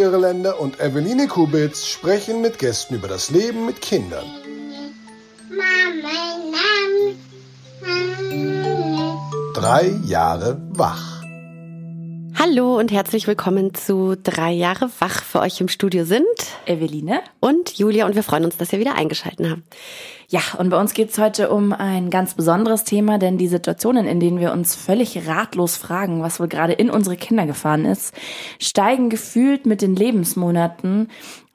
Irländer und Eveline Kubitz sprechen mit Gästen über das Leben mit Kindern. Drei Jahre wach. Hallo und herzlich willkommen zu Drei Jahre wach. Für euch im Studio sind Eveline und Julia und wir freuen uns, dass ihr wieder eingeschaltet habt. Ja, und bei uns geht's heute um ein ganz besonderes Thema, denn die Situationen, in denen wir uns völlig ratlos fragen, was wohl gerade in unsere Kinder gefahren ist, steigen gefühlt mit den Lebensmonaten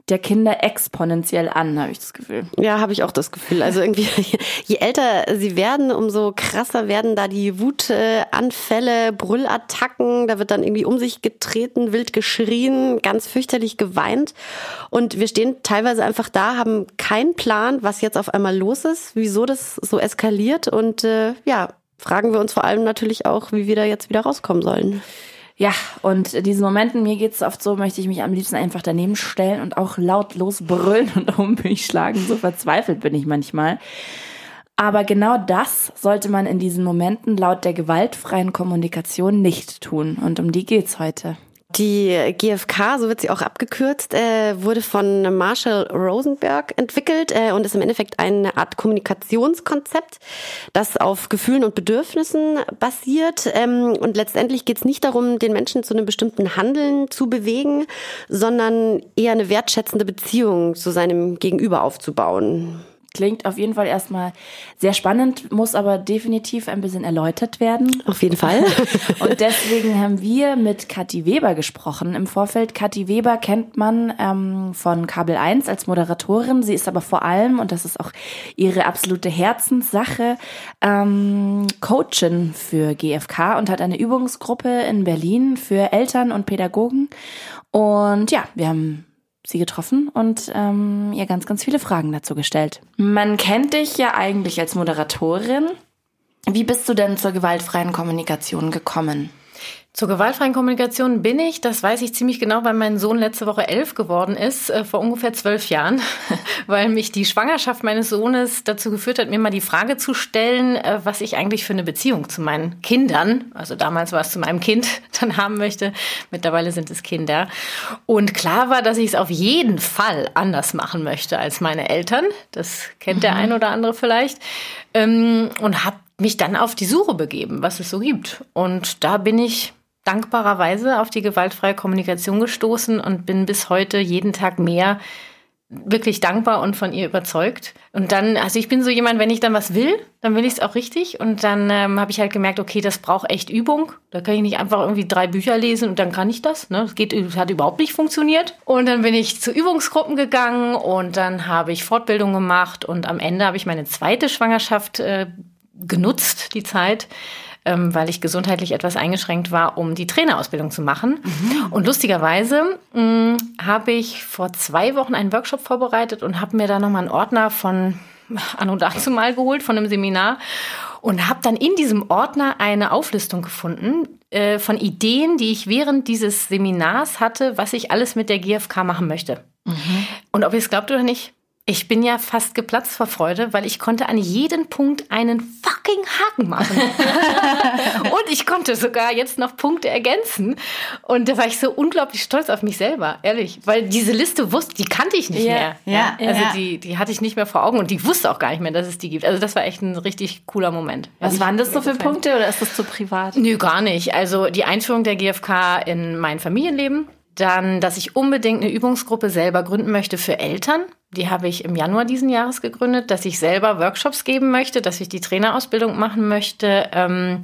der Kinder exponentiell an, habe ich das Gefühl. Ja, habe ich auch das Gefühl. Also irgendwie, je älter sie werden, umso krasser werden da die Wutanfälle, Brüllattacken. Da wird dann irgendwie um sich getreten, wild geschrien, ganz fürchterlich geweint. Und wir stehen teilweise einfach da, haben keinen Plan, was jetzt auf einmal los ist, wieso das so eskaliert. Und äh, ja, fragen wir uns vor allem natürlich auch, wie wir da jetzt wieder rauskommen sollen. Ja, und in diesen Momenten, mir geht's oft so, möchte ich mich am liebsten einfach daneben stellen und auch lautlos brüllen und um mich schlagen. So verzweifelt bin ich manchmal. Aber genau das sollte man in diesen Momenten laut der gewaltfreien Kommunikation nicht tun. Und um die geht's heute. Die GfK, so wird sie auch abgekürzt, äh, wurde von Marshall Rosenberg entwickelt äh, und ist im Endeffekt eine Art Kommunikationskonzept, das auf Gefühlen und Bedürfnissen basiert. Ähm, und letztendlich geht es nicht darum, den Menschen zu einem bestimmten Handeln zu bewegen, sondern eher eine wertschätzende Beziehung zu seinem Gegenüber aufzubauen. Klingt auf jeden Fall erstmal sehr spannend, muss aber definitiv ein bisschen erläutert werden. Auf jeden Fall. Und deswegen haben wir mit Kathi Weber gesprochen im Vorfeld. Kathi Weber kennt man ähm, von Kabel 1 als Moderatorin. Sie ist aber vor allem, und das ist auch ihre absolute Herzenssache, ähm, Coachin für GfK und hat eine Übungsgruppe in Berlin für Eltern und Pädagogen. Und ja, wir haben sie getroffen und ähm, ihr ganz, ganz viele Fragen dazu gestellt. Man kennt dich ja eigentlich als Moderatorin. Wie bist du denn zur gewaltfreien Kommunikation gekommen? Zur gewaltfreien Kommunikation bin ich, das weiß ich ziemlich genau, weil mein Sohn letzte Woche elf geworden ist, äh, vor ungefähr zwölf Jahren, weil mich die Schwangerschaft meines Sohnes dazu geführt hat, mir mal die Frage zu stellen, äh, was ich eigentlich für eine Beziehung zu meinen Kindern, also damals war es zu meinem Kind, dann haben möchte. Mittlerweile sind es Kinder. Und klar war, dass ich es auf jeden Fall anders machen möchte als meine Eltern. Das kennt mhm. der ein oder andere vielleicht. Ähm, und habe mich dann auf die Suche begeben, was es so gibt. Und da bin ich dankbarerweise auf die gewaltfreie Kommunikation gestoßen und bin bis heute jeden Tag mehr wirklich dankbar und von ihr überzeugt. Und dann, also ich bin so jemand, wenn ich dann was will, dann will ich es auch richtig. Und dann ähm, habe ich halt gemerkt, okay, das braucht echt Übung. Da kann ich nicht einfach irgendwie drei Bücher lesen und dann kann ich das. Ne? Das geht, das hat überhaupt nicht funktioniert. Und dann bin ich zu Übungsgruppen gegangen und dann habe ich Fortbildung gemacht und am Ende habe ich meine zweite Schwangerschaft äh, genutzt, die Zeit, ähm, weil ich gesundheitlich etwas eingeschränkt war, um die Trainerausbildung zu machen. Mhm. Und lustigerweise mm, habe ich vor zwei Wochen einen Workshop vorbereitet und habe mir da nochmal einen Ordner von an und dazu mal geholt von einem Seminar und habe dann in diesem Ordner eine Auflistung gefunden äh, von Ideen, die ich während dieses Seminars hatte, was ich alles mit der GfK machen möchte. Mhm. Und ob ihr es glaubt oder nicht, ich bin ja fast geplatzt vor Freude, weil ich konnte an jeden Punkt einen fucking Haken machen. und ich konnte sogar jetzt noch Punkte ergänzen. Und da war ich so unglaublich stolz auf mich selber, ehrlich. Weil diese Liste wusste, die kannte ich nicht ja, mehr. Ja, also ja. die, die hatte ich nicht mehr vor Augen und die wusste auch gar nicht mehr, dass es die gibt. Also das war echt ein richtig cooler Moment. Was waren das so für Punkte oder ist das zu privat? Nö, gar nicht. Also die Einführung der GfK in mein Familienleben. Dann, dass ich unbedingt eine Übungsgruppe selber gründen möchte für Eltern. Die habe ich im Januar diesen Jahres gegründet, dass ich selber Workshops geben möchte, dass ich die Trainerausbildung machen möchte. Ähm,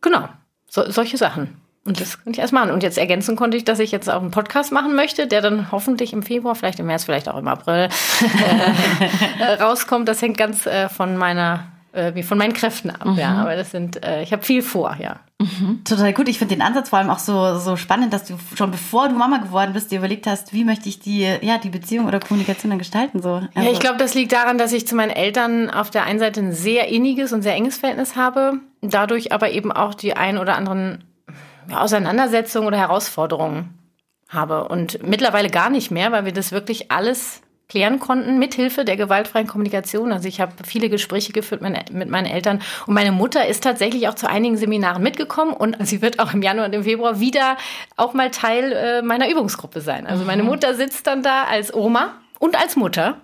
genau, so, solche Sachen. Und das konnte ich erst machen. Und jetzt ergänzen konnte ich, dass ich jetzt auch einen Podcast machen möchte, der dann hoffentlich im Februar, vielleicht im März, vielleicht auch im April äh, rauskommt. Das hängt ganz äh, von meiner äh, von meinen Kräften ab, mhm. ja. Aber das sind, äh, ich habe viel vor, ja. Mhm. Total gut. Ich finde den Ansatz vor allem auch so, so spannend, dass du schon bevor du Mama geworden bist, dir überlegt hast, wie möchte ich die, ja, die Beziehung oder Kommunikation dann gestalten, so. Also. Ja, ich glaube, das liegt daran, dass ich zu meinen Eltern auf der einen Seite ein sehr inniges und sehr enges Verhältnis habe, dadurch aber eben auch die ein oder anderen Auseinandersetzungen oder Herausforderungen habe. Und mittlerweile gar nicht mehr, weil wir das wirklich alles klären konnten, mithilfe der gewaltfreien Kommunikation. Also ich habe viele Gespräche geführt mit meinen Eltern und meine Mutter ist tatsächlich auch zu einigen Seminaren mitgekommen und sie wird auch im Januar und im Februar wieder auch mal Teil äh, meiner Übungsgruppe sein. Also meine mhm. Mutter sitzt dann da als Oma und als Mutter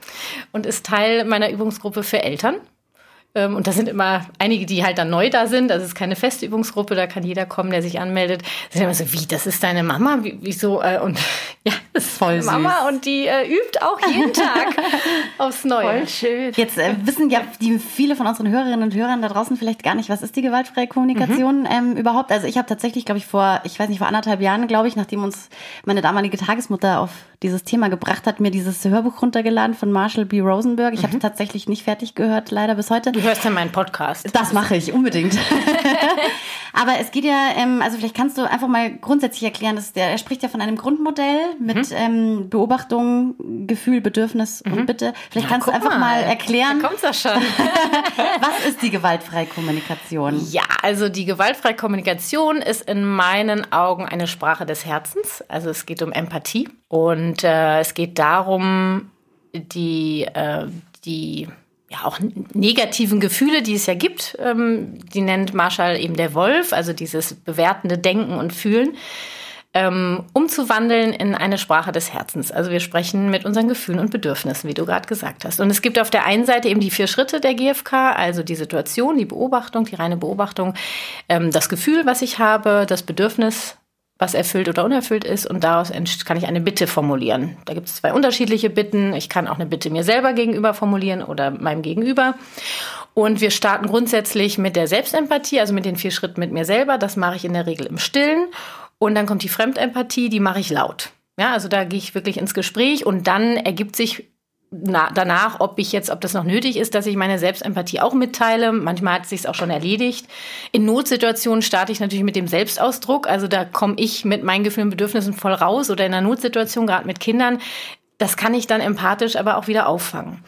und ist Teil meiner Übungsgruppe für Eltern. Ähm, und da sind immer einige, die halt dann neu da sind. Das ist keine feste Übungsgruppe, da kann jeder kommen, der sich anmeldet. Da sind immer so, wie, das ist deine Mama? Wie, wieso? Äh, und ja, das ist voll Mama süß. und die äh, übt auch jeden Tag aufs Neue. Voll schön. Jetzt äh, wissen ja die viele von unseren Hörerinnen und Hörern da draußen vielleicht gar nicht, was ist die gewaltfreie Kommunikation mhm. ähm, überhaupt? Also ich habe tatsächlich, glaube ich, vor, ich weiß nicht, vor anderthalb Jahren, glaube ich, nachdem uns meine damalige Tagesmutter auf dieses Thema gebracht hat, mir dieses Hörbuch runtergeladen von Marshall B. Rosenberg. Ich mhm. habe es tatsächlich nicht fertig gehört, leider bis heute. Du hörst ja meinen Podcast. Das mache ich unbedingt. Aber es geht ja, ähm, also vielleicht kannst du einfach mal grundsätzlich erklären, dass der, er spricht ja von einem Grundmodell mit mhm. ähm, Beobachtung, Gefühl, Bedürfnis mhm. und Bitte. Vielleicht ja, kannst du einfach mal, mal erklären. Da kommt's ja schon. was ist die gewaltfreie Kommunikation? Ja, also die gewaltfreie Kommunikation ist in meinen Augen eine Sprache des Herzens. Also es geht um Empathie. Und äh, es geht darum, die, äh, die ja auch negativen Gefühle, die es ja gibt, ähm, die nennt Marshall eben der Wolf, also dieses bewertende Denken und Fühlen, ähm, umzuwandeln in eine Sprache des Herzens. Also wir sprechen mit unseren Gefühlen und Bedürfnissen, wie du gerade gesagt hast. Und es gibt auf der einen Seite eben die vier Schritte der GfK, also die Situation, die Beobachtung, die reine Beobachtung, ähm, das Gefühl, was ich habe, das Bedürfnis, was erfüllt oder unerfüllt ist und daraus kann ich eine Bitte formulieren. Da gibt es zwei unterschiedliche Bitten. Ich kann auch eine Bitte mir selber gegenüber formulieren oder meinem Gegenüber. Und wir starten grundsätzlich mit der Selbstempathie, also mit den vier Schritten mit mir selber. Das mache ich in der Regel im Stillen. Und dann kommt die Fremdempathie, die mache ich laut. Ja, also da gehe ich wirklich ins Gespräch und dann ergibt sich na, danach, ob ich jetzt, ob das noch nötig ist, dass ich meine Selbstempathie auch mitteile. Manchmal hat es sich auch schon erledigt. In Notsituationen starte ich natürlich mit dem Selbstausdruck. Also da komme ich mit meinen Gefühlen und Bedürfnissen voll raus oder in einer Notsituation, gerade mit Kindern. Das kann ich dann empathisch aber auch wieder auffangen.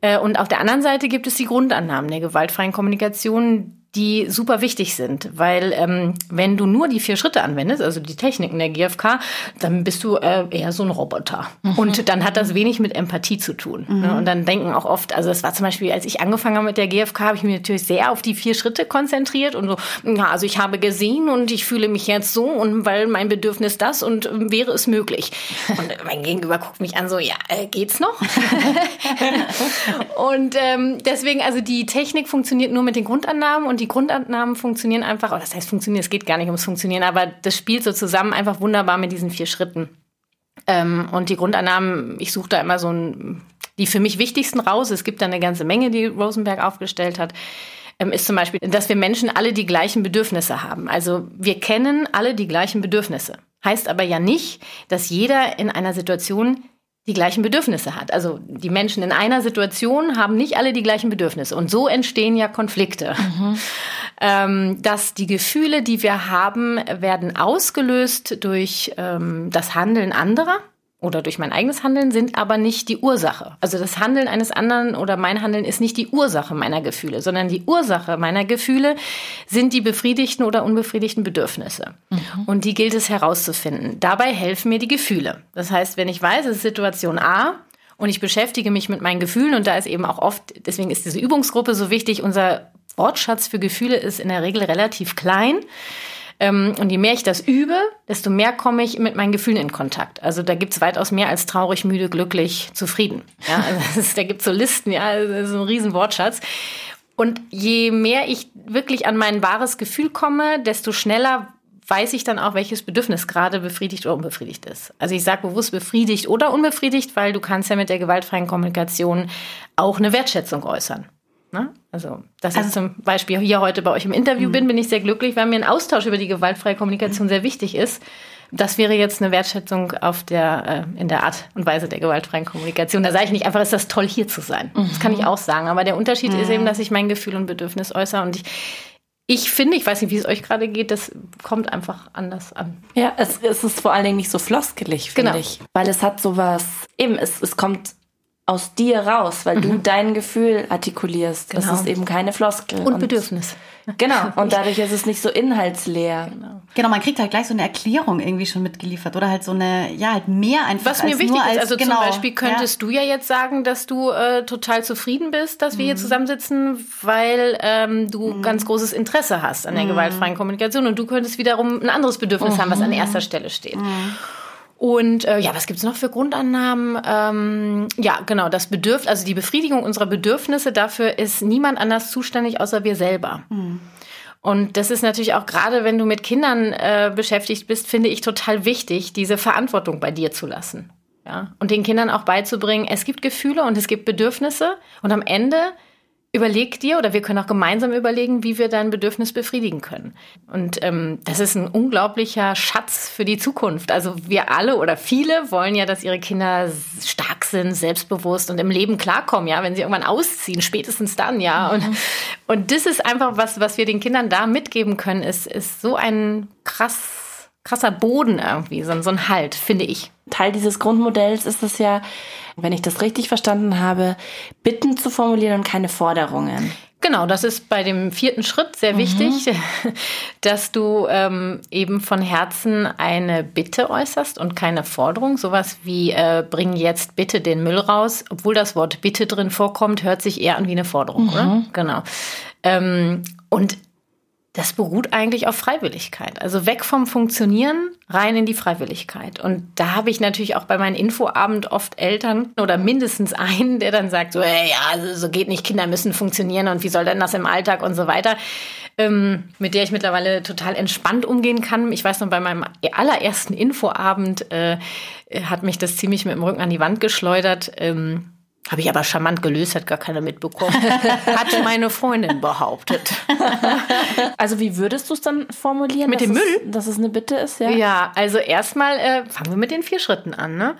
Äh, und auf der anderen Seite gibt es die Grundannahmen der gewaltfreien Kommunikation, die super wichtig sind, weil ähm, wenn du nur die vier Schritte anwendest, also die Techniken der GfK, dann bist du äh, eher so ein Roboter. Mhm. Und dann hat das wenig mit Empathie zu tun. Ne? Mhm. Ne? Und dann denken auch oft, also es war zum Beispiel, als ich angefangen habe mit der GfK, habe ich mich natürlich sehr auf die vier Schritte konzentriert und so, ja, also ich habe gesehen und ich fühle mich jetzt so und weil mein Bedürfnis das und äh, wäre es möglich. Und mein Gegenüber guckt mich an so, ja, äh, geht's noch? und ähm, deswegen, also die Technik funktioniert nur mit den Grundannahmen und die Grundannahmen funktionieren einfach, oder das heißt funktionieren, es geht gar nicht ums Funktionieren, aber das spielt so zusammen einfach wunderbar mit diesen vier Schritten. Ähm, und die Grundannahmen, ich suche da immer so ein, die für mich wichtigsten raus. Es gibt da eine ganze Menge, die Rosenberg aufgestellt hat ähm, ist zum Beispiel, dass wir Menschen alle die gleichen Bedürfnisse haben. Also wir kennen alle die gleichen Bedürfnisse. Heißt aber ja nicht, dass jeder in einer Situation die gleichen Bedürfnisse hat. Also die Menschen in einer Situation haben nicht alle die gleichen Bedürfnisse. Und so entstehen ja Konflikte. Mhm. Ähm, dass die Gefühle, die wir haben, werden ausgelöst durch ähm, das Handeln anderer oder durch mein eigenes Handeln sind aber nicht die Ursache. Also das Handeln eines anderen oder mein Handeln ist nicht die Ursache meiner Gefühle, sondern die Ursache meiner Gefühle sind die befriedigten oder unbefriedigten Bedürfnisse. Mhm. Und die gilt es herauszufinden. Dabei helfen mir die Gefühle. Das heißt, wenn ich weiß, es ist Situation A, und ich beschäftige mich mit meinen Gefühlen und da ist eben auch oft, deswegen ist diese Übungsgruppe so wichtig, unser Wortschatz für Gefühle ist in der Regel relativ klein. Ähm, und je mehr ich das übe, desto mehr komme ich mit meinen Gefühlen in Kontakt. Also da gibt's weitaus mehr als traurig, müde, glücklich, zufrieden. Ja, also ist, da gibt's so Listen, ja, das ist ein riesen Wortschatz. Und je mehr ich wirklich an mein wahres Gefühl komme, desto schneller weiß ich dann auch, welches Bedürfnis gerade befriedigt oder unbefriedigt ist. Also ich sage bewusst befriedigt oder unbefriedigt, weil du kannst ja mit der gewaltfreien Kommunikation auch eine Wertschätzung äußern. Ne? Also, dass also, ich zum Beispiel hier heute bei euch im Interview mhm. bin, bin ich sehr glücklich, weil mir ein Austausch über die gewaltfreie Kommunikation sehr wichtig ist. Das wäre jetzt eine Wertschätzung auf der, äh, in der Art und Weise der gewaltfreien Kommunikation. Da sage ich nicht einfach, ist das toll, hier zu sein. Mhm. Das kann ich auch sagen. Aber der Unterschied mhm. ist eben, dass ich mein Gefühl und Bedürfnis äußere. Und ich, ich finde, ich weiß nicht, wie es euch gerade geht, das kommt einfach anders an. Ja, es, es ist vor allen Dingen nicht so floskelig, finde genau. ich. Weil es hat sowas, eben, es, es kommt aus dir raus, weil mhm. du dein Gefühl artikulierst. Genau. Das ist eben keine Floskel. Und, und Bedürfnis. Genau. Und dadurch ist es nicht so inhaltsleer. Genau. genau, man kriegt halt gleich so eine Erklärung irgendwie schon mitgeliefert oder halt so eine, ja, halt mehr einfach. Was mir wichtig nur ist, als, also genau, zum Beispiel könntest ja. du ja jetzt sagen, dass du äh, total zufrieden bist, dass wir hier zusammensitzen, weil ähm, du ganz großes Interesse hast an der gewaltfreien Kommunikation und du könntest wiederum ein anderes Bedürfnis haben, was an erster Stelle steht. Und äh, ja, was gibt's noch für Grundannahmen? Ähm, ja, genau, das Bedürf also die Befriedigung unserer Bedürfnisse, dafür ist niemand anders zuständig außer wir selber. Und das ist natürlich auch gerade, wenn du mit Kindern äh, beschäftigt bist, finde ich total wichtig, diese Verantwortung bei dir zu lassen. Ja? Und den Kindern auch beizubringen, es gibt Gefühle und es gibt Bedürfnisse und am Ende überleg dir oder wir können auch gemeinsam überlegen, wie wir dein Bedürfnis befriedigen können. Und ähm, das ist ein unglaublicher Schatz für die Zukunft. Also wir alle oder viele wollen ja, dass ihre Kinder stark sind, selbstbewusst und im Leben klarkommen, ja, wenn sie irgendwann ausziehen, spätestens dann, ja. Und, und das ist einfach was, was wir den Kindern da mitgeben können, ist, ist so ein krass, krasser Boden irgendwie, so, so ein Halt, finde ich. Teil dieses Grundmodells ist es ja, wenn ich das richtig verstanden habe, Bitten zu formulieren und keine Forderungen. Genau, das ist bei dem vierten Schritt sehr wichtig, dass du ähm, eben von Herzen eine Bitte äußerst und keine Forderung. Sowas wie äh, bring jetzt bitte den Müll raus, obwohl das Wort Bitte drin vorkommt, hört sich eher an wie eine Forderung, oder? Genau. Ähm, und das beruht eigentlich auf Freiwilligkeit. Also weg vom Funktionieren, rein in die Freiwilligkeit. Und da habe ich natürlich auch bei meinem Infoabend oft Eltern oder mindestens einen, der dann sagt, so, ey, ja, so geht nicht, Kinder müssen funktionieren und wie soll denn das im Alltag und so weiter. Ähm, mit der ich mittlerweile total entspannt umgehen kann. Ich weiß noch, bei meinem allerersten Infoabend äh, hat mich das ziemlich mit dem Rücken an die Wand geschleudert. Ähm, habe ich aber charmant gelöst, hat gar keiner mitbekommen. hat meine Freundin behauptet. Also wie würdest du es dann formulieren? Mit dem es, Müll? Dass es eine Bitte ist, ja? Ja, also erstmal äh, fangen wir mit den vier Schritten an. Ne?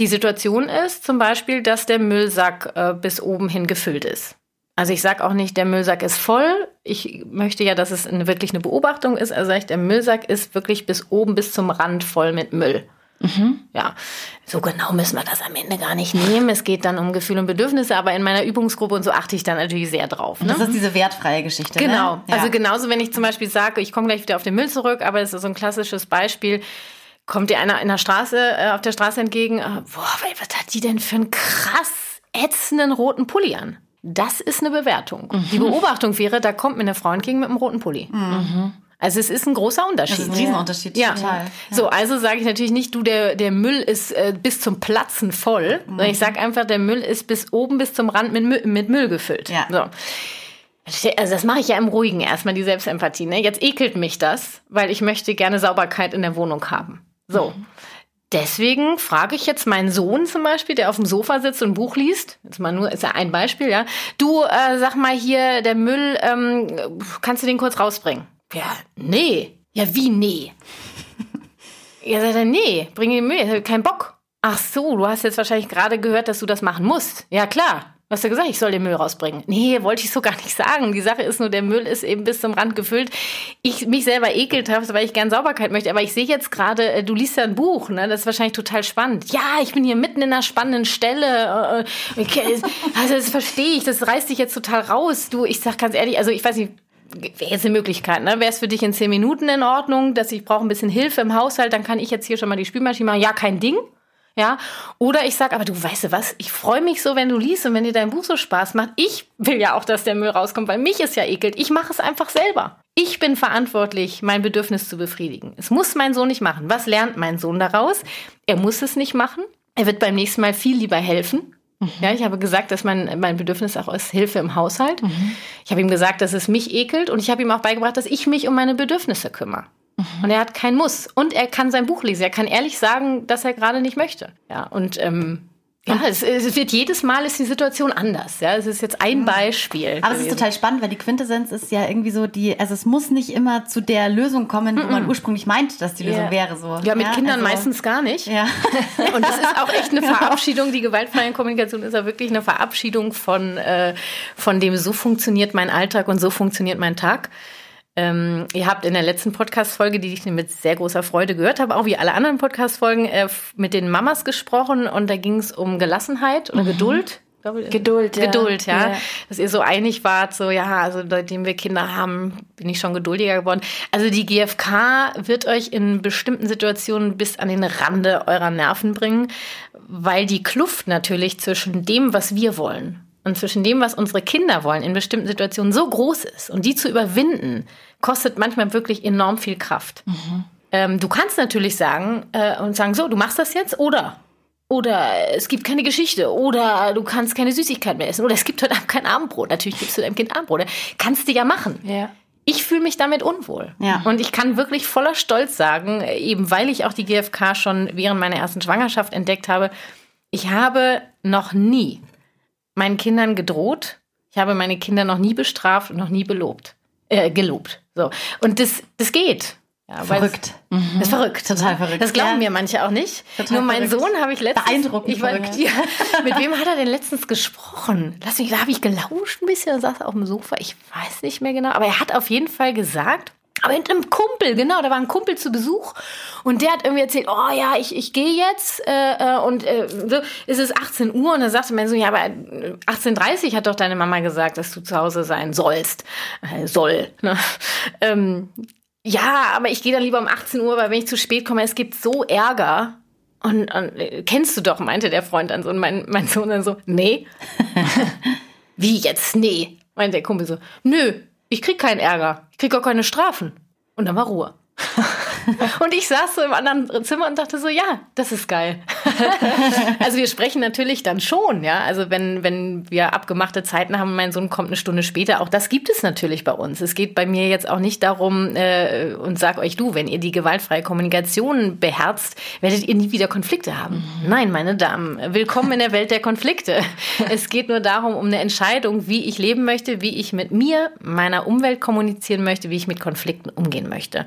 Die Situation ist zum Beispiel, dass der Müllsack äh, bis oben hin gefüllt ist. Also ich sage auch nicht, der Müllsack ist voll. Ich möchte ja, dass es eine, wirklich eine Beobachtung ist. Also sage ich, der Müllsack ist wirklich bis oben, bis zum Rand voll mit Müll. Ja, so genau müssen wir das am Ende gar nicht nehmen. Es geht dann um Gefühle und Bedürfnisse, aber in meiner Übungsgruppe und so achte ich dann natürlich sehr drauf. Ne? Das ist diese wertfreie Geschichte. Genau. Ne? Ja. Also genauso, wenn ich zum Beispiel sage, ich komme gleich wieder auf den Müll zurück, aber das ist so ein klassisches Beispiel. Kommt dir einer in der Straße, äh, auf der Straße entgegen, äh, boah, was hat die denn für einen krass ätzenden roten Pulli an? Das ist eine Bewertung. Die Beobachtung wäre, da kommt mir eine Frau entgegen mit einem roten Pulli. Also es ist ein großer Unterschied. Das ist ein Riesenunterschied, Ja. total. Ja. So, also sage ich natürlich nicht, du, der, der Müll ist äh, bis zum Platzen voll, sondern ich sage einfach, der Müll ist bis oben bis zum Rand mit, Müll- mit Müll gefüllt. Ja. So. Also das mache ich ja im Ruhigen erstmal, die Selbstempathie. Ne? Jetzt ekelt mich das, weil ich möchte gerne Sauberkeit in der Wohnung haben. So. Deswegen frage ich jetzt meinen Sohn zum Beispiel, der auf dem Sofa sitzt und ein Buch liest. Jetzt mal nur, ist ja ein Beispiel, ja. Du, äh, sag mal hier, der Müll, ähm, kannst du den kurz rausbringen? Ja, nee. Ja, wie nee? Ja, sagt er, nee, bring den Müll, ich hab keinen Bock. Ach so, du hast jetzt wahrscheinlich gerade gehört, dass du das machen musst. Ja, klar. Was hast du gesagt, ich soll den Müll rausbringen? Nee, wollte ich so gar nicht sagen. Die Sache ist nur, der Müll ist eben bis zum Rand gefüllt. Ich mich selber ekelt habe, weil ich gern Sauberkeit möchte. Aber ich sehe jetzt gerade, äh, du liest ja ein Buch, ne? Das ist wahrscheinlich total spannend. Ja, ich bin hier mitten in einer spannenden Stelle. Äh, Okay, also das verstehe ich. Das reißt dich jetzt total raus. Du, ich sag ganz ehrlich, also ich weiß nicht, wäre jetzt eine Möglichkeit, ne? Wäre es für dich in zehn Minuten in Ordnung, dass ich brauche ein bisschen Hilfe im Haushalt, dann kann ich jetzt hier schon mal die Spülmaschine machen. Ja, kein Ding. Ja, oder ich sag, aber du weißt du was, ich freue mich so, wenn du liest und wenn dir dein Buch so Spaß macht. Ich will ja auch, dass der Müll rauskommt, weil mich ist ja ekelt. Ich mache es einfach selber. Ich bin verantwortlich, mein Bedürfnis zu befriedigen. Es muss mein Sohn nicht machen. Was lernt mein Sohn daraus? Er muss es nicht machen. Er wird beim nächsten Mal viel lieber helfen. Ja, ich habe gesagt, dass mein, mein Bedürfnis auch ist Hilfe im Haushalt. Ich habe ihm gesagt, dass es mich ekelt und ich habe ihm auch beigebracht, dass ich mich um meine Bedürfnisse kümmere. Und er hat kein Muss. Und er kann sein Buch lesen. Er kann ehrlich sagen, dass er gerade nicht möchte. Ja, und ähm, ja, es, es wird jedes Mal ist die Situation anders. Ja, es ist jetzt ein Beispiel. Aber es ist total spannend, weil die Quintessenz ist ja irgendwie so die, also es muss nicht immer zu der Lösung kommen, wo man ursprünglich meint, dass die Lösung Ja. wäre so. Ja, mit Kindern also- meistens gar nicht. Ja. Und das ist auch echt eine Verabschiedung. Die gewaltfreie Kommunikation ist ja wirklich eine Verabschiedung von, äh, von dem, so funktioniert mein Alltag und so funktioniert mein Tag. Ähm, ihr habt in der letzten Podcast-Folge, die ich mit sehr großer Freude gehört habe, auch wie alle anderen Podcast-Folgen, äh, mit den Mamas gesprochen und da ging es um Gelassenheit oder Geduld. Geduld, ja. Geduld, ja. ja. Dass ihr so einig wart, so, ja, also seitdem wir Kinder haben, bin ich schon geduldiger geworden. Also die GfK wird euch in bestimmten Situationen bis an den Rande eurer Nerven bringen, weil die Kluft natürlich zwischen dem, was wir wollen und zwischen dem, was unsere Kinder wollen, in bestimmten Situationen so groß ist. Und die zu überwinden, kostet manchmal wirklich enorm viel Kraft. Mhm. Ähm, du kannst natürlich sagen äh, und sagen, so, du machst das jetzt oder oder es gibt keine Geschichte. Oder du kannst keine Süßigkeit mehr essen. Oder es gibt heute Abend kein Abendbrot. Natürlich gibst du deinem Kind Abendbrot. Kannst du ja machen. Ja. Ich fühle mich damit unwohl. Ja. Und ich kann wirklich voller Stolz sagen, eben weil ich auch die GfK schon während meiner ersten Schwangerschaft entdeckt habe, ich habe noch nie meinen Kindern gedroht. Ich habe meine Kinder noch nie bestraft und noch nie belobt. Äh, gelobt. So. Und das, das geht. Ja, verrückt. Das ist verrückt. Total verrückt. Das glauben ja. mir manche auch nicht. Total Nur mein verrückt. Sohn habe ich letztens. Beeindruckend. Ich war, ja, mit wem hat er denn letztens gesprochen? Lass mich, da habe ich gelauscht ein bisschen, saß auf dem Sofa. Ich weiß nicht mehr genau. Aber er hat auf jeden Fall gesagt, aber mit einem Kumpel, genau, da war ein Kumpel zu Besuch und der hat irgendwie erzählt, oh ja, ich, ich gehe jetzt äh, äh und äh, so ist es 18 Uhr und dann sagte mein Sohn, ja, aber 18.30 Uhr hat doch deine Mama gesagt, dass du zu Hause sein sollst, äh, soll. Ne? Ähm, ja, aber ich gehe dann lieber um 18 Uhr, weil wenn ich zu spät komme, es gibt so Ärger. Und, und äh, kennst du doch, meinte der Freund dann so. Und mein, mein Sohn dann so, nee. Wie jetzt? Nee. Meinte der Kumpel so, nö, ich krieg keinen Ärger. Ich krieg auch keine Strafen. Und dann war Ruhe. und ich saß so im anderen Zimmer und dachte so, ja, das ist geil. also wir sprechen natürlich dann schon, ja. Also wenn, wenn wir abgemachte Zeiten haben, mein Sohn kommt eine Stunde später, auch das gibt es natürlich bei uns. Es geht bei mir jetzt auch nicht darum, äh, und sag euch du, wenn ihr die gewaltfreie Kommunikation beherzt, werdet ihr nie wieder Konflikte haben. Mhm. Nein, meine Damen, willkommen in der Welt der Konflikte. es geht nur darum, um eine Entscheidung, wie ich leben möchte, wie ich mit mir, meiner Umwelt kommunizieren möchte, wie ich mit Konflikten umgehen möchte.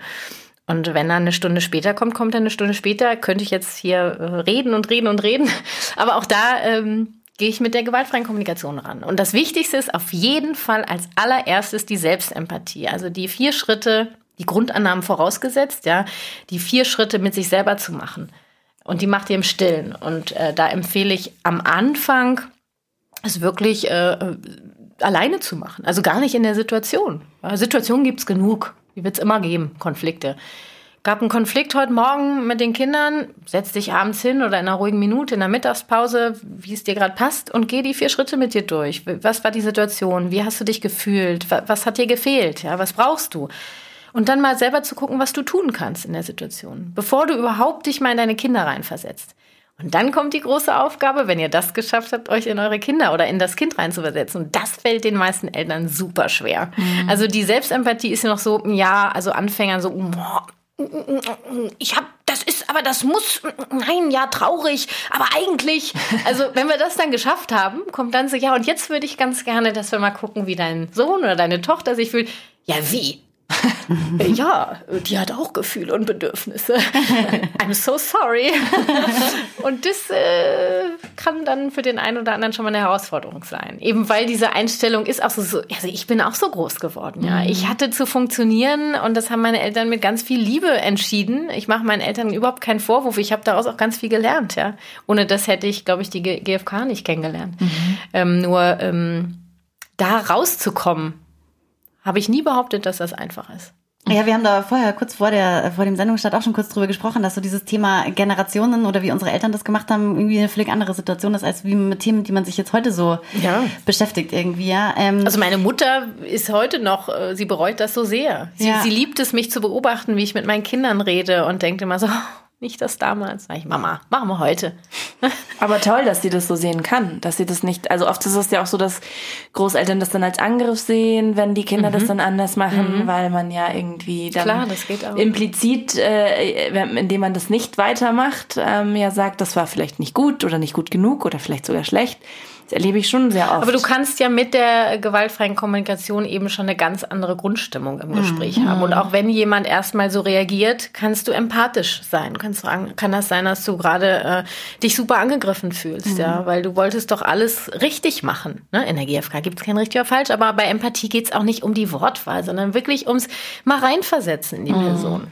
Und wenn er eine Stunde später kommt, kommt er eine Stunde später. Könnte ich jetzt hier äh, reden und reden und reden. Aber auch da ähm, gehe ich mit der gewaltfreien Kommunikation ran. Und das Wichtigste ist auf jeden Fall als allererstes die Selbstempathie. Also die vier Schritte, die Grundannahmen vorausgesetzt, ja, die vier Schritte mit sich selber zu machen. Und die macht ihr im Stillen. Und äh, da empfehle ich am Anfang, es wirklich äh, äh alleine zu machen. Also gar nicht in der Situation. Situation gibt's genug. Die wird es immer geben, Konflikte. Gab einen Konflikt heute Morgen mit den Kindern, setz dich abends hin oder in einer ruhigen Minute in der Mittagspause, wie es dir gerade passt, und geh die vier Schritte mit dir durch. Was war die Situation? Wie hast du dich gefühlt? Was hat dir gefehlt? Ja, was brauchst du? Und dann mal selber zu gucken, was du tun kannst in der Situation, bevor du überhaupt dich mal in deine Kinder reinversetzt. Und dann kommt die große Aufgabe, wenn ihr das geschafft habt, euch in eure Kinder oder in das Kind reinzuversetzen. Und das fällt den meisten Eltern super schwer. Mhm. Also die Selbstempathie ist ja noch so, ja, also Anfängern so, boah, ich hab, das ist, aber das muss, nein, ja, traurig, aber eigentlich, also wenn wir das dann geschafft haben, kommt dann so, ja, und jetzt würde ich ganz gerne, dass wir mal gucken, wie dein Sohn oder deine Tochter sich fühlt. Ja, wie? ja, die hat auch Gefühle und Bedürfnisse. I'm so sorry. und das äh, kann dann für den einen oder anderen schon mal eine Herausforderung sein. Eben weil diese Einstellung ist auch so, so also ich bin auch so groß geworden. Ja, ich hatte zu funktionieren und das haben meine Eltern mit ganz viel Liebe entschieden. Ich mache meinen Eltern überhaupt keinen Vorwurf. Ich habe daraus auch ganz viel gelernt. Ja, ohne das hätte ich, glaube ich, die GfK nicht kennengelernt. Mhm. Ähm, nur ähm, da rauszukommen habe ich nie behauptet, dass das einfach ist. Ja, wir haben da vorher kurz vor der vor dem Sendungsstart auch schon kurz drüber gesprochen, dass so dieses Thema Generationen oder wie unsere Eltern das gemacht haben, irgendwie eine völlig andere Situation ist als wie mit Themen, die man sich jetzt heute so ja. beschäftigt irgendwie. Ja. Ähm, also meine Mutter ist heute noch, äh, sie bereut das so sehr. Sie, ja. sie liebt es, mich zu beobachten, wie ich mit meinen Kindern rede und denkt immer so, nicht das damals. Sag ich, Mama, machen wir heute. Aber toll, dass sie das so sehen kann, dass sie das nicht, also oft ist es ja auch so, dass Großeltern das dann als Angriff sehen, wenn die Kinder mhm. das dann anders machen, mhm. weil man ja irgendwie dann Klar, das geht auch. implizit, äh, indem man das nicht weitermacht, ähm, ja sagt, das war vielleicht nicht gut oder nicht gut genug oder vielleicht sogar schlecht. Das erlebe ich schon sehr oft. Aber du kannst ja mit der gewaltfreien Kommunikation eben schon eine ganz andere Grundstimmung im Gespräch mhm. haben. Und auch wenn jemand erstmal so reagiert, kannst du empathisch sein. Kannst kann das sein, dass du gerade äh, dich super angegriffen fühlst, mhm. ja, weil du wolltest doch alles richtig machen. Ne? In der GfK gibt es kein richtig oder falsch, aber bei Empathie geht es auch nicht um die Wortwahl, sondern wirklich ums mal reinversetzen in die mhm. Person.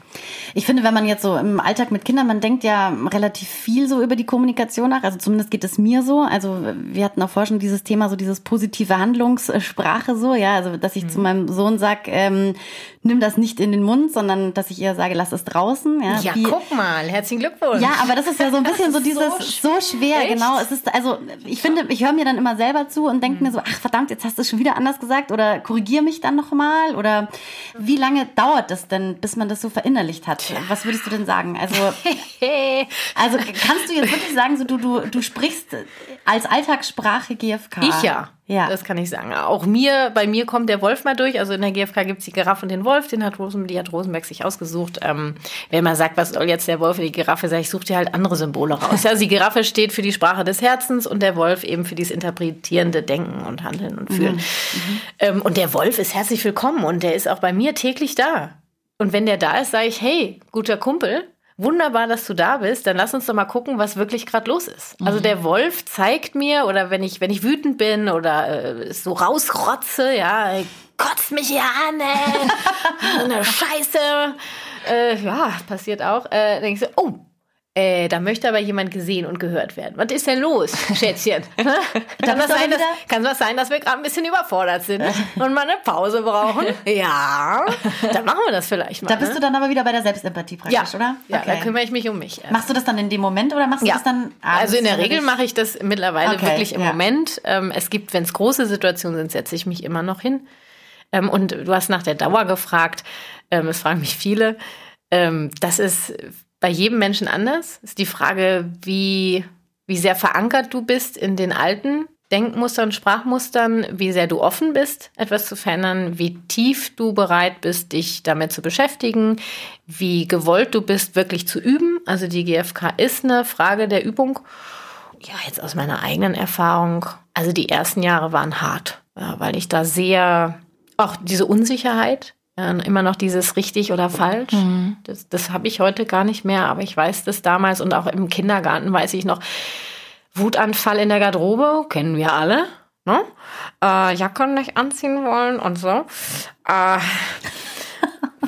Ich finde, wenn man jetzt so im Alltag mit Kindern, man denkt ja relativ viel so über die Kommunikation nach. Also zumindest geht es mir so. Also wir hatten auch auch vorher schon dieses Thema, so dieses positive Handlungssprache so, ja, also dass ich mhm. zu meinem Sohn sag, ähm, nimm das nicht in den Mund, sondern dass ich eher sage, lass es draußen. Ja, ja Wie, guck mal, herzlichen Glückwunsch. Ja, aber das ist ja so ein bisschen so dieses so, so schwer, Echt? genau. Es ist also, ich finde, ich höre mir dann immer selber zu und denke mhm. mir so, ach verdammt, jetzt hast du es schon wieder anders gesagt oder korrigier mich dann nochmal oder wie lange dauert das denn, bis man das so verinnerlicht hat? Was würdest du denn sagen? Also, also kannst du jetzt wirklich sagen, so du du du sprichst als Alltagssprache GFK? Ich ja. Ja. Das kann ich sagen. Auch mir, bei mir kommt der Wolf mal durch. Also in der GfK gibt es die Giraffe und den Wolf, den hat Rosenberg, die hat Rosenberg sich ausgesucht. Ähm, wenn man sagt, was soll jetzt der Wolf und die Giraffe, sage ich, such dir halt andere Symbole raus. Also die Giraffe steht für die Sprache des Herzens und der Wolf eben für dieses interpretierende Denken und Handeln und Fühlen. Mhm. Mhm. Ähm, und der Wolf ist herzlich willkommen und der ist auch bei mir täglich da. Und wenn der da ist, sage ich, hey, guter Kumpel, wunderbar, dass du da bist. Dann lass uns doch mal gucken, was wirklich gerade los ist. Mhm. Also der Wolf zeigt mir, oder wenn ich, wenn ich wütend bin oder äh, so rausrotze, ja, kotzt mich hier an, ey. so eine Scheiße. Äh, ja, passiert auch. Äh, denke ich so, oh, äh, da möchte aber jemand gesehen und gehört werden. Was ist denn los, Schätzchen? kann, das sein, dass, kann das sein, dass wir gerade ein bisschen überfordert sind und mal eine Pause brauchen? ja, dann machen wir das vielleicht mal. Da bist ne? du dann aber wieder bei der Selbstempathie praktisch, ja. oder? Ja, okay. da kümmere ich mich um mich. Machst du das dann in dem Moment oder machst du ja. das dann abends? Also in der Regel mache ich das mittlerweile okay. wirklich im ja. Moment. Ähm, es gibt, wenn es große Situationen sind, setze ich mich immer noch hin. Ähm, und du hast nach der Dauer gefragt. Ähm, es fragen mich viele. das ist bei jedem Menschen anders. Ist die Frage, wie, wie sehr verankert du bist in den alten Denkmustern, Sprachmustern, wie sehr du offen bist, etwas zu verändern, wie tief du bereit bist, dich damit zu beschäftigen, wie gewollt du bist, wirklich zu üben. Also die GfK ist eine Frage der Übung. Ja, jetzt aus meiner eigenen Erfahrung, also die ersten Jahre waren hart, weil ich da sehr, auch diese Unsicherheit, immer noch dieses richtig oder falsch. Mhm. Das, das habe ich heute gar nicht mehr, aber ich weiß das damals und auch im Kindergarten weiß ich noch. Wutanfall in der Garderobe, kennen wir alle. Ne? Äh, Jacken nicht anziehen wollen und so. Äh,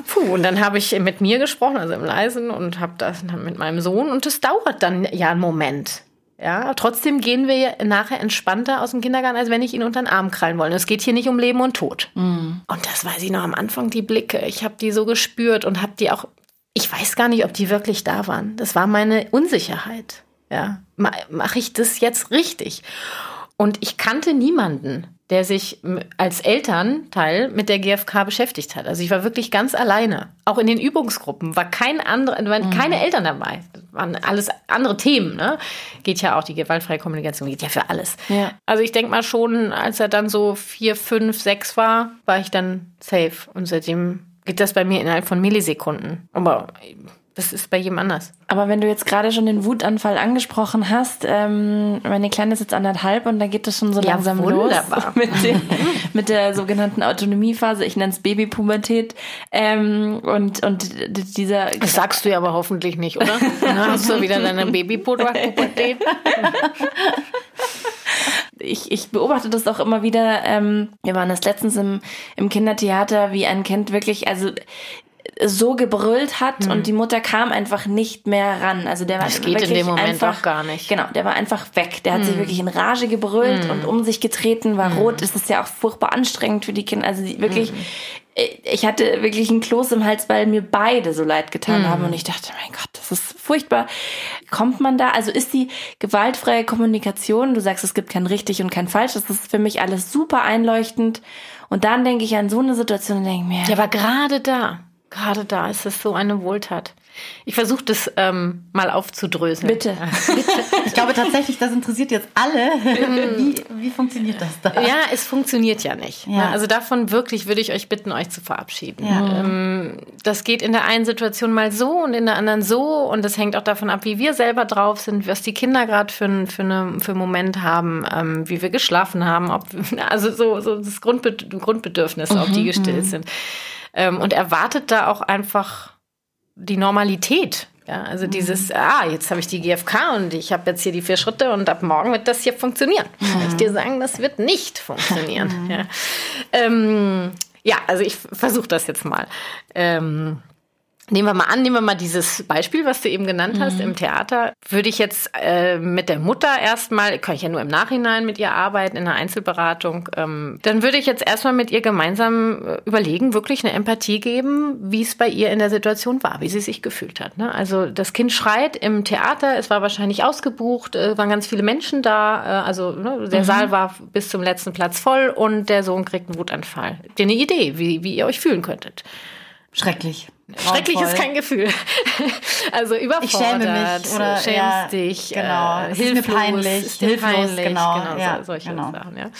puh, und dann habe ich mit mir gesprochen, also im Leisen, und habe das mit meinem Sohn. Und das dauert dann ja einen Moment. Ja, trotzdem gehen wir nachher entspannter aus dem Kindergarten, als wenn ich ihn unter den Arm krallen wollte. Es geht hier nicht um Leben und Tod. Mhm. Und das weiß ich noch am Anfang, die Blicke. Ich habe die so gespürt und habe die auch, ich weiß gar nicht, ob die wirklich da waren. Das war meine Unsicherheit. Ja, mache ich das jetzt richtig? Und ich kannte niemanden, der sich als Elternteil mit der GfK beschäftigt hat. Also ich war wirklich ganz alleine. Auch in den Übungsgruppen war kein andere, waren mhm. keine Eltern dabei. Das waren alles andere Themen. Ne? Geht ja auch, die gewaltfreie Kommunikation geht ja für alles. Ja. Also ich denke mal schon, als er dann so vier, fünf, sechs war, war ich dann safe. Und seitdem geht das bei mir innerhalb von Millisekunden. Aber das ist bei jedem anders. Aber wenn du jetzt gerade schon den Wutanfall angesprochen hast, ähm, meine Kleine ist jetzt anderthalb und da geht es schon so ja, langsam wunderbar. los mit, den, mit der sogenannten Autonomiephase. Ich nenne es Babypubertät. Ähm, und, und dieser. Das sagst du ja aber hoffentlich nicht, oder? Dann hast du wieder deine Babypubertät. ich, ich beobachte das auch immer wieder. Ähm, wir waren das letztens im, im Kindertheater, wie ein Kind wirklich, also so gebrüllt hat hm. und die Mutter kam einfach nicht mehr ran. Also der war das geht in dem Moment einfach, auch gar nicht. Genau, der war einfach weg. Der hat hm. sich wirklich in Rage gebrüllt hm. und um sich getreten, war hm. rot. Das ist ja auch furchtbar anstrengend für die Kinder. Also wirklich, äh, ich hatte wirklich einen Kloß im Hals, weil mir beide so leid getan haben und ich dachte, mein Gott, das ist furchtbar. Kommt man da? Also ist die gewaltfreie Kommunikation? Du sagst, es gibt kein richtig und kein falsch. Das ist für mich alles super einleuchtend. Und dann denke ich an so eine Situation und denke mir, ja, aber gerade da Gerade da ist es so eine Wohltat. Ich versuche das ähm, mal aufzudröseln. Bitte. Ich glaube tatsächlich, das interessiert jetzt alle. Wie, wie funktioniert das da? Ja, es funktioniert ja nicht. Ja. Also davon wirklich würde ich euch bitten, euch zu verabschieden. Ja. Ähm, das geht in der einen Situation mal so und in der anderen so. Und das hängt auch davon ab, wie wir selber drauf sind, was die Kinder gerade für, für, eine, für einen Moment haben, ähm, wie wir geschlafen haben. Ob, also so, so das Grundbed Grundbedürfnisse, mhm, ob die gestillt mhm. sind ähm, und erwartet da auch einfach die Normalität. Ja, also mhm. dieses, ah, jetzt habe ich die GfK und ich habe jetzt hier die vier Schritte und ab morgen wird das hier funktionieren. Mhm. Kann ich dir sagen, das wird nicht funktionieren. Mhm. Ja. Ähm, ja, also ich versuche das jetzt mal. Ähm, Nehmen wir mal an, nehmen wir mal dieses Beispiel, was du eben genannt hast mhm. im Theater. Würde ich jetzt äh, mit der Mutter erstmal, kann ich ja nur im Nachhinein mit ihr arbeiten, in einer Einzelberatung, ähm, dann würde ich jetzt erstmal mit ihr gemeinsam äh, überlegen, wirklich eine Empathie geben, wie es bei ihr in der Situation war, wie sie sich gefühlt hat. Ne? Also das Kind schreit im Theater, es war wahrscheinlich ausgebucht, äh, waren ganz viele Menschen da, äh, also ne, der mhm. Saal war bis zum letzten Platz voll und der Sohn kriegt einen Wutanfall. Habt ihr eine Idee, wie, wie ihr euch fühlen könntet? Schrecklich. Schrecklich Grauenvoll. ist kein Gefühl. also überfordert, ich schäme mich oder schämst ja, dich, genau. äh, hilflos, ist mir peinlich, ist hilflos, peinlich, genau, genau ja, solche genau. Sachen, ja.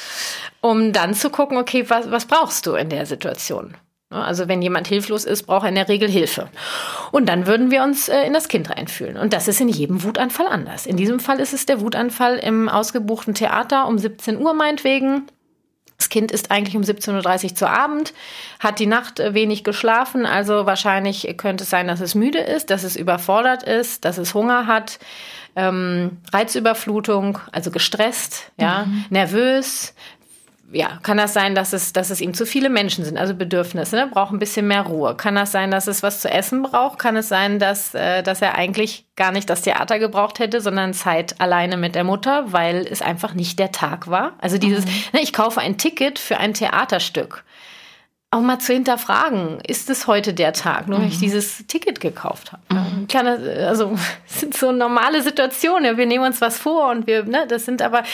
Um dann zu gucken, okay, was, was brauchst du in der Situation? Also wenn jemand hilflos ist, braucht er in der Regel Hilfe. Und dann würden wir uns äh, in das Kind reinfühlen. Und das ist in jedem Wutanfall anders. In diesem Fall ist es der Wutanfall im ausgebuchten Theater um 17 Uhr meinetwegen. Das Kind ist eigentlich um 17.30 Uhr zu Abend, hat die Nacht äh, wenig geschlafen, also wahrscheinlich könnte es sein, dass es müde ist, dass es überfordert ist, dass es Hunger hat, ähm, Reizüberflutung, also gestresst, ja, mhm. nervös, ja, kann das sein, dass es, dass es ihm zu viele Menschen sind, also Bedürfnisse, ne? braucht ein bisschen mehr Ruhe. Kann das sein, dass es was zu essen braucht? Kann es sein, dass, äh, dass er eigentlich gar nicht das Theater gebraucht hätte, sondern Zeit alleine mit der Mutter, weil es einfach nicht der Tag war? Also dieses, mhm. ne, ich kaufe ein Ticket für ein Theaterstück. Auch mal zu hinterfragen, ist es heute der Tag, nur mhm. weil ich mhm. dieses Ticket gekauft habe? Mhm. Kleine, also, das sind so normale Situationen. Wir nehmen uns was vor und wir, ne, das sind aber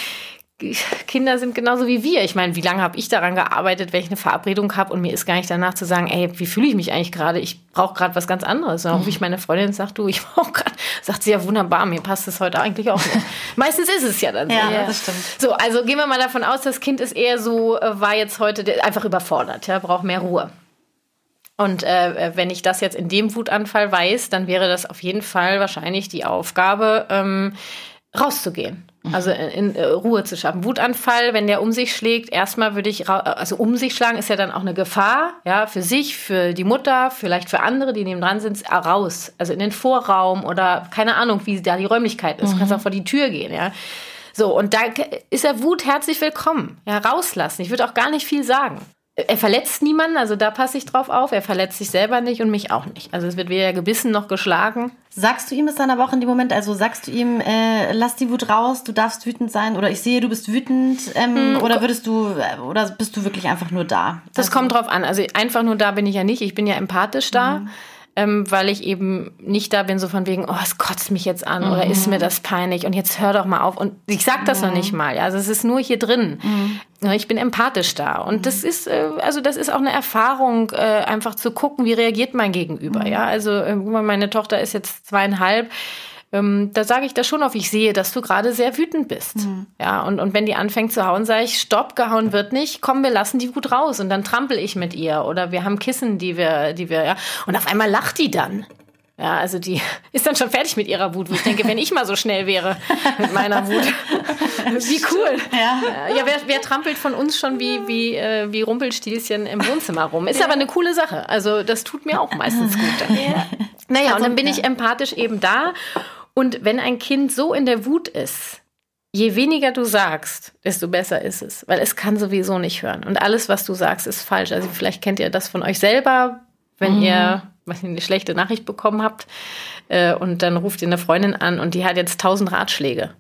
Kinder sind genauso wie wir. Ich meine, wie lange habe ich daran gearbeitet, wenn ich eine Verabredung habe und mir ist gar nicht danach zu sagen, ey, wie fühle ich mich eigentlich gerade? Ich brauche gerade was ganz anderes. Dann rufe ich meine Freundin und sage, du, ich brauche gerade, sagt sie ja wunderbar, mir passt es heute eigentlich auch nicht. Meistens ist es ja dann so. Ja, das stimmt. So, also gehen wir mal davon aus, das Kind ist eher so, äh, war jetzt heute einfach überfordert, ja, braucht mehr Ruhe. Und äh, wenn ich das jetzt in dem Wutanfall weiß, dann wäre das auf jeden Fall wahrscheinlich die Aufgabe, ähm, rauszugehen. Also in, in, äh, Ruhe zu schaffen. Wutanfall, wenn der um sich schlägt, erstmal würde ich, also um sich schlagen ist ja dann auch eine Gefahr, ja, für sich, für die Mutter, vielleicht für andere, die neben dran sind, raus. Also in den Vorraum oder keine Ahnung, wie da die Räumlichkeit ist. Mhm. Du kannst auch vor die Tür gehen, ja. So, und da ist er Wut herzlich willkommen. Ja, rauslassen. Ich würde auch gar nicht viel sagen er verletzt niemanden, also da passe ich drauf auf. Er verletzt sich selber nicht und mich auch nicht. Also es wird weder gebissen noch geschlagen. Sagst du ihm es dann aber auch in dem Moment, also sagst du ihm, äh, lass die Wut raus, du darfst wütend sein oder ich sehe, du bist wütend ähm, hm, oder würdest du, äh, oder bist du wirklich einfach nur da? Das also, kommt drauf an. Also einfach nur da bin ich ja nicht, ich bin ja empathisch da. Mhm ähm, weil ich eben nicht da bin, so von wegen, oh, es kotzt mich jetzt an mhm. oder ist mir das peinlich und jetzt hör doch mal auf. Und ich sag das mhm. noch nicht mal. Ja, also es ist nur hier drin. Mhm. Ich bin empathisch da. Und mhm. das ist, äh, also das ist auch eine Erfahrung, äh, einfach zu gucken, wie reagiert mein Gegenüber. Mhm. Ja, also äh, meine Tochter ist jetzt zweieinhalb ähm, da sage ich das schon auf, ich sehe, dass du gerade sehr wütend bist. Mhm. Ja, und, und wenn die anfängt zu hauen, sage ich, stopp, gehauen wird nicht, komm, wir lassen die gut raus und dann trampel ich mit ihr oder wir haben Kissen, die wir, die wir, ja, und auf einmal lacht die dann. Ja, also die ist dann schon fertig mit ihrer Wut. Ich denke, wenn ich mal so schnell wäre mit meiner Wut, wie cool. Ja, ja wer, wer trampelt von uns schon wie, wie, äh, wie Rumpelstilzchen im Wohnzimmer rum? Ist ja. aber eine coole Sache. Also das tut mir auch meistens gut. Dann. Ja. Naja, also, und dann bin ich empathisch eben da und wenn ein Kind so in der Wut ist, je weniger du sagst, desto besser ist es, weil es kann sowieso nicht hören. Und alles, was du sagst, ist falsch. Also vielleicht kennt ihr das von euch selber, wenn mhm. ihr was eine schlechte Nachricht bekommen habt äh, und dann ruft ihr eine Freundin an und die hat jetzt tausend Ratschläge.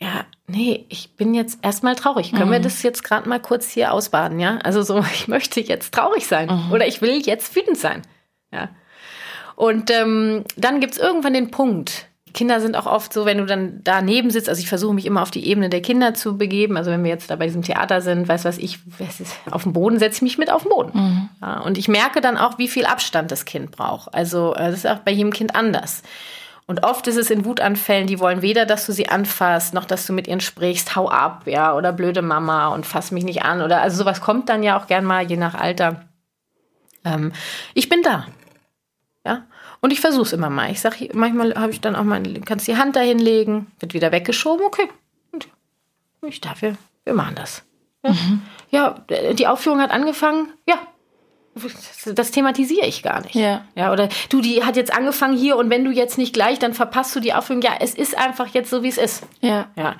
Ja, nee, ich bin jetzt erstmal traurig. Können mhm. wir das jetzt gerade mal kurz hier ausbaden, ja? Also so, ich möchte jetzt traurig sein mhm. oder ich will jetzt wütend sein. Ja. Und ähm, dann gibt's irgendwann den Punkt, Kinder sind auch oft so, wenn du dann daneben sitzt, also ich versuche mich immer auf die Ebene der Kinder zu begeben. Also wenn wir jetzt da bei diesem Theater sind, weiß was ich, auf dem Boden setze ich mich mit auf den Boden. Mhm. Ja, und ich merke dann auch, wie viel Abstand das Kind braucht. Also äh, das ist auch bei jedem Kind anders. Und oft ist es in Wutanfällen, die wollen weder, dass du sie anfasst, noch dass du mit ihnen sprichst, hau ab, ja, oder blöde Mama und fass mich nicht an. Oder also sowas kommt dann ja auch gern mal, je nach Alter. Ähm, ich bin da. Und ich versuche es immer mal. Ich sage, manchmal habe ich dann auch mal, kannst die Hand da hinlegen, wird wieder weggeschoben, okay. Und ich darf, wir, wir machen das. Ja. Mhm. ja, die Aufführung hat angefangen, ja. Das thematisiere ich gar nicht. Ja. ja. Oder du, die hat jetzt angefangen hier und wenn du jetzt nicht gleich, dann verpasst du die Aufführung. Ja, es ist einfach jetzt so, wie es ist. Ja. ja.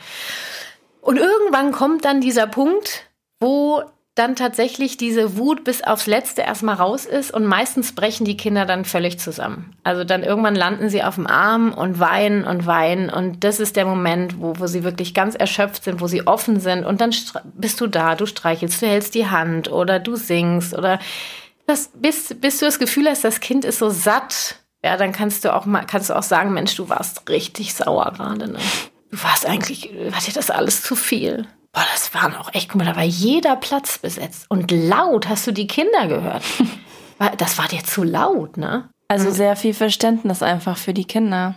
Und irgendwann kommt dann dieser Punkt, wo dann tatsächlich diese Wut bis aufs Letzte erstmal raus ist und meistens brechen die Kinder dann völlig zusammen. Also dann irgendwann landen sie auf dem Arm und weinen und weinen und das ist der Moment, wo, wo sie wirklich ganz erschöpft sind, wo sie offen sind und dann bist du da, du streichelst, du hältst die Hand oder du singst oder das, bis, bis du das Gefühl hast, das Kind ist so satt, ja, dann kannst du auch mal, kannst du auch sagen, Mensch, du warst richtig sauer gerade, ne? Du warst eigentlich, war dir das alles zu viel? Boah, das waren auch echt, guck mal, da war jeder Platz besetzt. Und laut hast du die Kinder gehört. Das war dir zu laut, ne? Also sehr viel Verständnis einfach für die Kinder.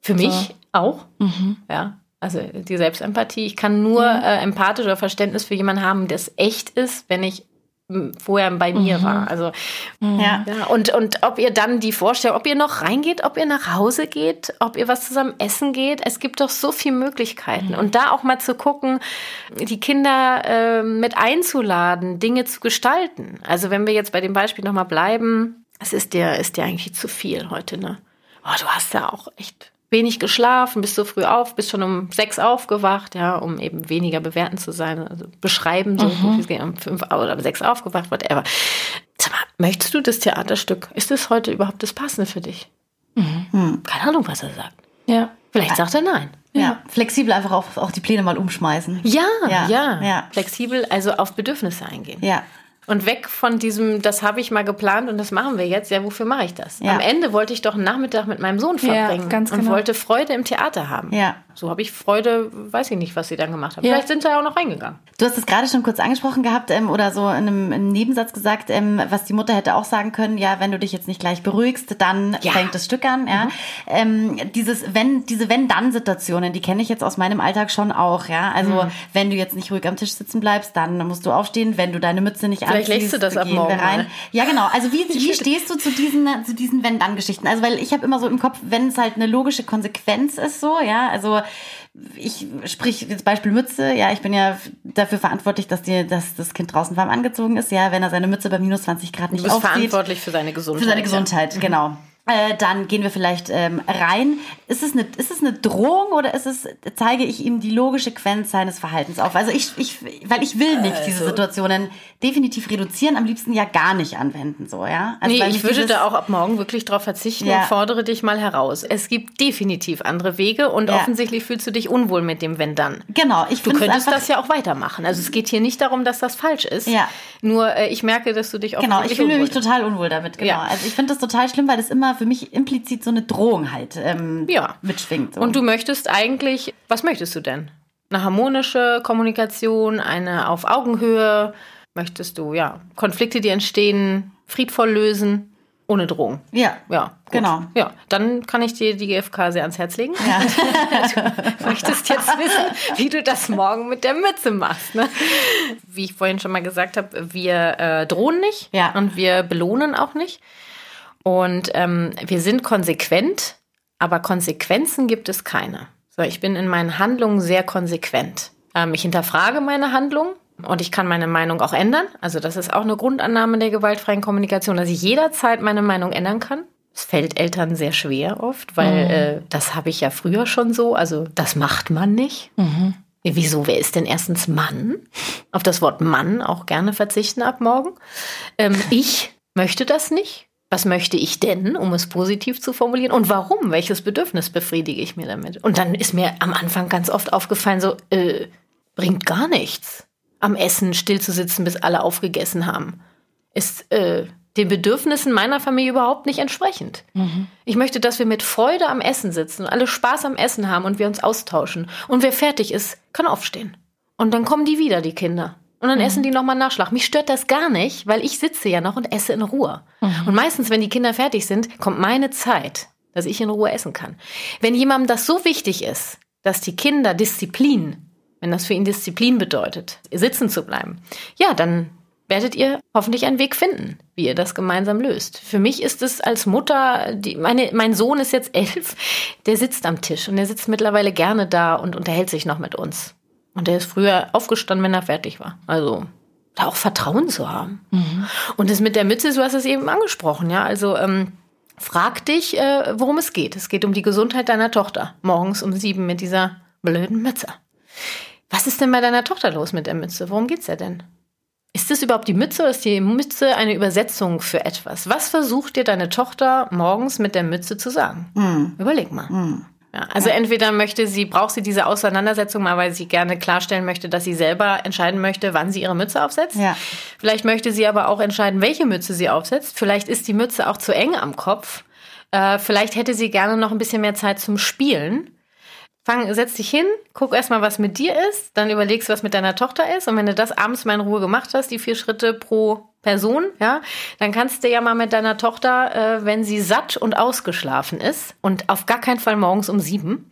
Für mich so. auch. Mhm. Ja. Also die Selbstempathie. Ich kann nur ja. äh, empathisch oder Verständnis für jemanden haben, der echt ist, wenn ich vorher bei mir mhm. war. Also mhm. ja. ja. und und ob ihr dann die Vorstellung, ob ihr noch reingeht, ob ihr nach Hause geht, ob ihr was zusammen essen geht, es gibt doch so viele Möglichkeiten mhm. und da auch mal zu gucken, die Kinder äh, mit einzuladen, Dinge zu gestalten. Also wenn wir jetzt bei dem Beispiel noch mal bleiben, es ist dir ist dir eigentlich zu viel heute, ne? Oh, du hast ja auch echt wenig geschlafen, bist so früh auf, bist schon um sechs aufgewacht, ja, um eben weniger bewerten zu sein, also beschreiben, so mhm. gut um fünf oder um sechs aufgewacht, whatever. Sag mal, möchtest du das Theaterstück? Ist das heute überhaupt das Passende für dich? Mhm. Keine Ahnung, was er sagt. Ja. Vielleicht sagt er nein. Ja. ja. flexibel einfach auch, auch die Pläne mal umschmeißen. Ja, ja, ja, ja. Flexibel, also auf Bedürfnisse eingehen. Ja. Und weg von diesem, das habe ich mal geplant und das machen wir jetzt. Ja, wofür mache ich das? Ja. Am Ende wollte ich doch einen Nachmittag mit meinem Sohn verbringen ja, ganz und genau. wollte Freude im Theater haben. Ja. So habe ich Freude, weiß ich nicht, was sie dann gemacht haben. Ja. Vielleicht sind sie ja auch noch reingegangen. Du hast es gerade schon kurz angesprochen gehabt ähm, oder so in einem, in einem Nebensatz gesagt, ähm, was die Mutter hätte auch sagen können, ja, wenn du dich jetzt nicht gleich beruhigst, dann ja. fängt das Stück an. Ja. Mhm. Ähm, dieses wenn, diese Wenn-Dann-Situationen, die kenne ich jetzt aus meinem Alltag schon auch. Ja. Also mhm. wenn du jetzt nicht ruhig am Tisch sitzen bleibst, dann musst du aufstehen. Wenn du deine Mütze nicht Vielleicht anziehst, du das ab morgen rein. Ja, genau. Also wie, wie stehst du zu diesen, zu diesen Wenn-Dann-Geschichten? Also weil ich habe immer so im Kopf, wenn es halt eine logische Konsequenz ist, so, ja, also ich sprich jetzt Beispiel Mütze, ja, ich bin ja dafür verantwortlich, dass dir, dass das Kind draußen warm angezogen ist, ja, wenn er seine Mütze bei minus 20 Grad nicht aufzieht. Du bist aufzieht, verantwortlich für seine Gesundheit. Für seine Gesundheit, ja. genau. Äh, dann gehen wir vielleicht ähm, rein. Ist es, eine, ist es eine Drohung oder ist es, zeige ich ihm die logische Quenz seines Verhaltens auf? Also ich, ich weil ich will nicht also. diese Situationen definitiv reduzieren, am liebsten ja gar nicht anwenden, so, ja? Also, nee, ich würde da auch ab morgen wirklich drauf verzichten ja. und fordere dich mal heraus. Es gibt definitiv andere Wege und ja. offensichtlich fühlst du dich unwohl mit dem Wenn dann. Genau, ich Du könntest das ja auch weitermachen. Also es geht hier nicht darum, dass das falsch ist. Ja. Nur äh, ich merke, dass du dich auch Genau, ich fühle mich total unwohl damit, genau. Ja. Also ich finde das total schlimm, weil das immer für mich implizit so eine Drohung halt ähm, ja. mitschwingt. So. Und du möchtest eigentlich, was möchtest du denn? Eine harmonische Kommunikation, eine auf Augenhöhe? Möchtest du, ja, Konflikte, die entstehen, friedvoll lösen? Ohne Drohung. Ja. Ja. Gut. Genau. Ja, dann kann ich dir die GfK sehr ans Herz legen. Ja. du möchtest jetzt wissen, wie du das morgen mit der Mütze machst. Ne? Wie ich vorhin schon mal gesagt habe, wir äh, drohen nicht ja. und wir belohnen auch nicht. Und ähm, wir sind konsequent, aber Konsequenzen gibt es keine. So, ich bin in meinen Handlungen sehr konsequent. Ähm, ich hinterfrage meine Handlungen und ich kann meine Meinung auch ändern. Also das ist auch eine Grundannahme der gewaltfreien Kommunikation, dass ich jederzeit meine Meinung ändern kann. Es fällt Eltern sehr schwer oft, weil mhm. äh, das habe ich ja früher schon so. Also das macht man nicht. Mhm. Wieso? Wer ist denn erstens Mann? Auf das Wort Mann auch gerne verzichten ab morgen. Ähm, ich möchte das nicht. Was möchte ich denn, um es positiv zu formulieren? Und warum? Welches Bedürfnis befriedige ich mir damit? Und dann ist mir am Anfang ganz oft aufgefallen, so, äh, bringt gar nichts. Am Essen still zu sitzen, bis alle aufgegessen haben. Ist äh, den Bedürfnissen meiner Familie überhaupt nicht entsprechend. Mhm. Ich möchte, dass wir mit Freude am Essen sitzen und alle Spaß am Essen haben und wir uns austauschen. Und wer fertig ist, kann aufstehen. Und dann kommen die wieder, die Kinder. Und dann mhm. essen die nochmal Nachschlag. Mich stört das gar nicht, weil ich sitze ja noch und esse in Ruhe. Mhm. Und meistens, wenn die Kinder fertig sind, kommt meine Zeit, dass ich in Ruhe essen kann. Wenn jemandem das so wichtig ist, dass die Kinder Disziplin, wenn das für ihn Disziplin bedeutet, sitzen zu bleiben, ja, dann werdet ihr hoffentlich einen Weg finden, wie ihr das gemeinsam löst. Für mich ist es als Mutter, die, meine, mein Sohn ist jetzt elf, der sitzt am Tisch und der sitzt mittlerweile gerne da und unterhält sich noch mit uns. Und der ist früher aufgestanden, wenn er fertig war. Also da auch Vertrauen zu haben. Mhm. Und das mit der Mütze, du hast es eben angesprochen, ja. Also ähm, frag dich, äh, worum es geht. Es geht um die Gesundheit deiner Tochter. Morgens um sieben mit dieser blöden Mütze. Was ist denn bei deiner Tochter los mit der Mütze? Worum geht's ja denn? Ist das überhaupt die Mütze oder ist die Mütze eine Übersetzung für etwas? Was versucht dir deine Tochter morgens mit der Mütze zu sagen? Mm. Überleg mal. Mm. Ja, also ja. entweder möchte sie, braucht sie diese Auseinandersetzung mal, weil sie gerne klarstellen möchte, dass sie selber entscheiden möchte, wann sie ihre Mütze aufsetzt. Ja. Vielleicht möchte sie aber auch entscheiden, welche Mütze sie aufsetzt. Vielleicht ist die Mütze auch zu eng am Kopf. Äh, vielleicht hätte sie gerne noch ein bisschen mehr Zeit zum Spielen. Fang, setz dich hin, guck erstmal, was mit dir ist, dann überlegst, was mit deiner Tochter ist. Und wenn du das abends mal in Ruhe gemacht hast, die vier Schritte pro Person, ja, dann kannst du ja mal mit deiner Tochter, äh, wenn sie satt und ausgeschlafen ist und auf gar keinen Fall morgens um sieben,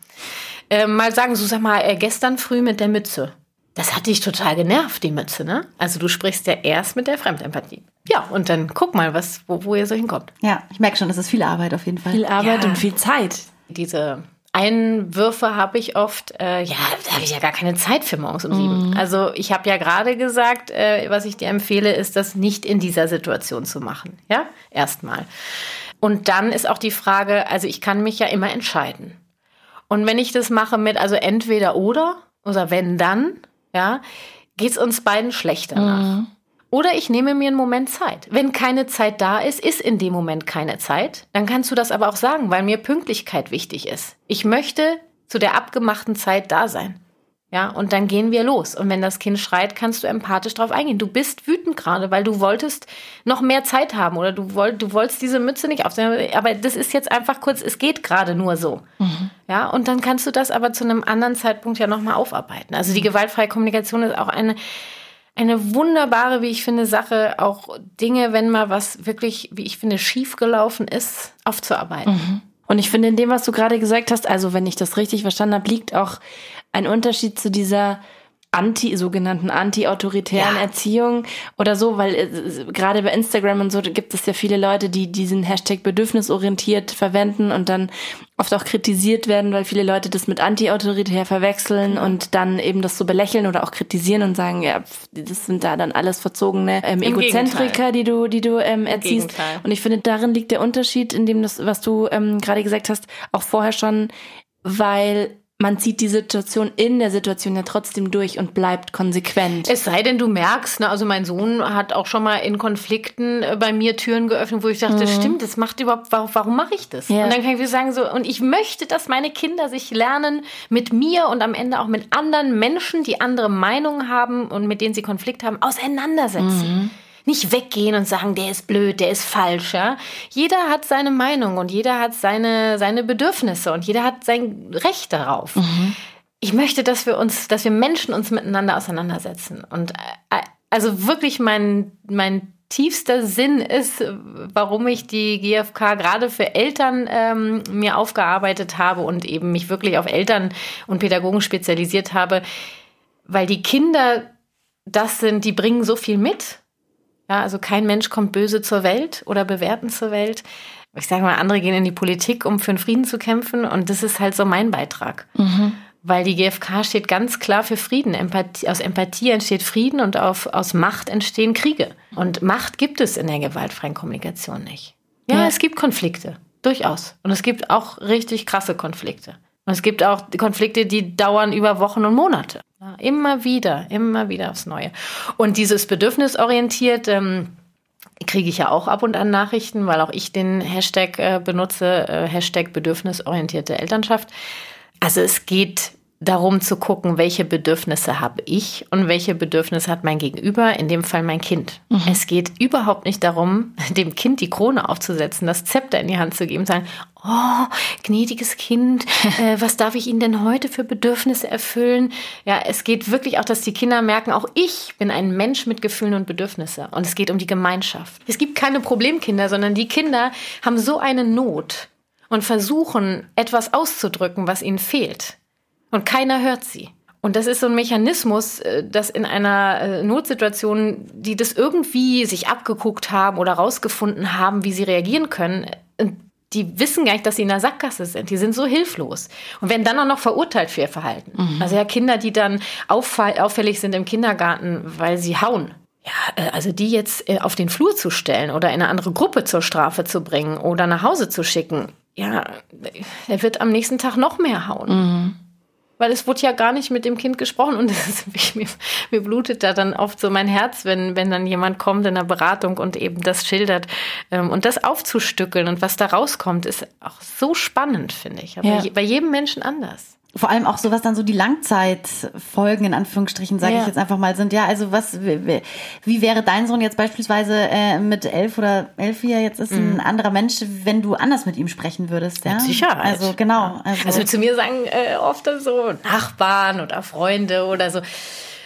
äh, mal sagen, so sag mal, äh, gestern früh mit der Mütze. Das hat dich total genervt, die Mütze, ne? Also du sprichst ja erst mit der Fremdempathie. Ja, und dann guck mal, was, wo, wo ihr so hinkommt. Ja, ich merke schon, das ist viel Arbeit auf jeden Fall. Viel Arbeit ja. und viel Zeit. Diese Einwürfe habe ich oft, äh, ja, da habe ich ja gar keine Zeit für morgens um sieben. Mhm. Also ich habe ja gerade gesagt, äh, was ich dir empfehle, ist das nicht in dieser Situation zu machen. Ja, erstmal. Und dann ist auch die Frage, also ich kann mich ja immer entscheiden. Und wenn ich das mache mit, also entweder oder, oder wenn dann, ja, geht es uns beiden schlechter mhm. nach. Oder ich nehme mir einen Moment Zeit. Wenn keine Zeit da ist, ist in dem Moment keine Zeit. Dann kannst du das aber auch sagen, weil mir Pünktlichkeit wichtig ist. Ich möchte zu der abgemachten Zeit da sein. Ja, und dann gehen wir los. Und wenn das Kind schreit, kannst du empathisch drauf eingehen. Du bist wütend gerade, weil du wolltest noch mehr Zeit haben oder du, wollt, du wolltest diese Mütze nicht aufsetzen. Aber das ist jetzt einfach kurz, es geht gerade nur so. Mhm. Ja, und dann kannst du das aber zu einem anderen Zeitpunkt ja nochmal aufarbeiten. Also die gewaltfreie Kommunikation ist auch eine, eine wunderbare, wie ich finde, Sache, auch Dinge, wenn mal was wirklich, wie ich finde, schiefgelaufen ist, aufzuarbeiten. Mhm. Und ich finde, in dem, was du gerade gesagt hast, also wenn ich das richtig verstanden habe, liegt auch ein Unterschied zu dieser anti, sogenannten anti-autoritären ja. Erziehung oder so, weil äh, gerade bei Instagram und so gibt es ja viele Leute, die diesen Hashtag bedürfnisorientiert verwenden und dann oft auch kritisiert werden, weil viele Leute das mit anti-autoritär verwechseln mhm. und dann eben das so belächeln oder auch kritisieren und sagen, ja, das sind da dann alles verzogene ähm, Egozentriker, die du, die du ähm, erziehst. Und ich finde, darin liegt der Unterschied, in dem das, was du ähm, gerade gesagt hast, auch vorher schon, weil man zieht die Situation in der Situation ja trotzdem durch und bleibt konsequent. Es sei denn, du merkst, ne, also mein Sohn hat auch schon mal in Konflikten äh, bei mir Türen geöffnet, wo ich dachte, mhm. stimmt, das macht überhaupt, warum, warum mache ich das? Ja. Und dann kann ich wieder sagen, so, und ich möchte, dass meine Kinder sich lernen, mit mir und am Ende auch mit anderen Menschen, die andere Meinungen haben und mit denen sie Konflikt haben, auseinandersetzen. Mhm nicht weggehen und sagen, der ist blöd, der ist falsch. Ja? Jeder hat seine Meinung und jeder hat seine, seine Bedürfnisse und jeder hat sein Recht darauf. Mhm. Ich möchte, dass wir uns, dass wir Menschen uns miteinander auseinandersetzen. Und äh, also wirklich mein, mein tiefster Sinn ist, warum ich die GfK gerade für Eltern ähm, mir aufgearbeitet habe und eben mich wirklich auf Eltern und Pädagogen spezialisiert habe, weil die Kinder das sind, die bringen so viel mit ja, also kein Mensch kommt böse zur Welt oder bewerten zur Welt. Ich sage mal, andere gehen in die Politik, um für den Frieden zu kämpfen. Und das ist halt so mein Beitrag. Mhm. Weil die GfK steht ganz klar für Frieden. Empathie, aus Empathie entsteht Frieden und auf, aus Macht entstehen Kriege. Und Macht gibt es in der gewaltfreien Kommunikation nicht. Ja, ja, es gibt Konflikte. Durchaus. Und es gibt auch richtig krasse Konflikte. Und es gibt auch Konflikte, die dauern über Wochen und Monate. Immer wieder, immer wieder aufs Neue. Und dieses bedürfnisorientiert ähm, kriege ich ja auch ab und an Nachrichten, weil auch ich den Hashtag äh, benutze, äh, Hashtag bedürfnisorientierte Elternschaft. Also es geht darum zu gucken, welche Bedürfnisse habe ich und welche Bedürfnisse hat mein Gegenüber, in dem Fall mein Kind. Mhm. Es geht überhaupt nicht darum, dem Kind die Krone aufzusetzen, das Zepter in die Hand zu geben und sagen, oh, gnädiges Kind, äh, was darf ich Ihnen denn heute für Bedürfnisse erfüllen? Ja, es geht wirklich auch, dass die Kinder merken, auch ich bin ein Mensch mit Gefühlen und Bedürfnissen. Und es geht um die Gemeinschaft. Es gibt keine Problemkinder, sondern die Kinder haben so eine Not und versuchen, etwas auszudrücken, was ihnen fehlt und keiner hört sie. Und das ist so ein Mechanismus, äh, dass in einer äh, Notsituation, die das irgendwie sich abgeguckt haben oder rausgefunden haben, wie sie reagieren können, äh, die wissen gar nicht, dass sie in der Sackgasse sind. Die sind so hilflos und werden dann auch noch verurteilt für ihr Verhalten. Mhm. Also ja, Kinder, die dann auffällig sind im Kindergarten, weil sie hauen. Ja, also die jetzt auf den Flur zu stellen oder in eine andere Gruppe zur Strafe zu bringen oder nach Hause zu schicken, ja, er wird am nächsten Tag noch mehr hauen. Mhm. Weil es wurde ja gar nicht mit dem Kind gesprochen und ist, mir, mir, blutet da dann oft so mein Herz, wenn, wenn dann jemand kommt in der Beratung und eben das schildert. Ähm, und das aufzustückeln und was da rauskommt, ist auch so spannend, finde ich. Aber ja. bei jedem Menschen anders vor allem auch so, was dann so die Langzeitfolgen in Anführungsstrichen, sage ja. ich jetzt einfach mal, sind. Ja, also was, wie, wie wäre dein Sohn jetzt beispielsweise äh, mit elf oder elf, wie er jetzt ist, ein mhm. anderer Mensch, wenn du anders mit ihm sprechen würdest? Ja, mit Sicherheit. Also genau. Also, also zu mir sagen äh, oft so Nachbarn oder Freunde oder so,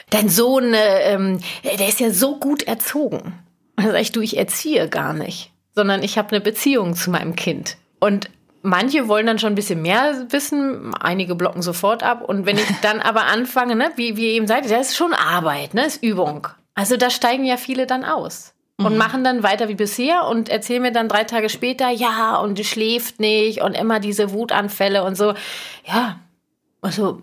dein Sohn, äh, ähm, der ist ja so gut erzogen. sag ich, du, ich erziehe gar nicht, sondern ich habe eine Beziehung zu meinem Kind. Und manche wollen dann schon ein bisschen mehr wissen, einige blocken sofort ab. Und wenn ich dann aber anfange, ne, wie, wie ihr eben seid, das ist schon Arbeit, ne, ist Übung. Also da steigen ja viele dann aus und mhm. machen dann weiter wie bisher und erzählen mir dann drei Tage später, ja, und du schläft nicht und immer diese Wutanfälle und so. Ja, also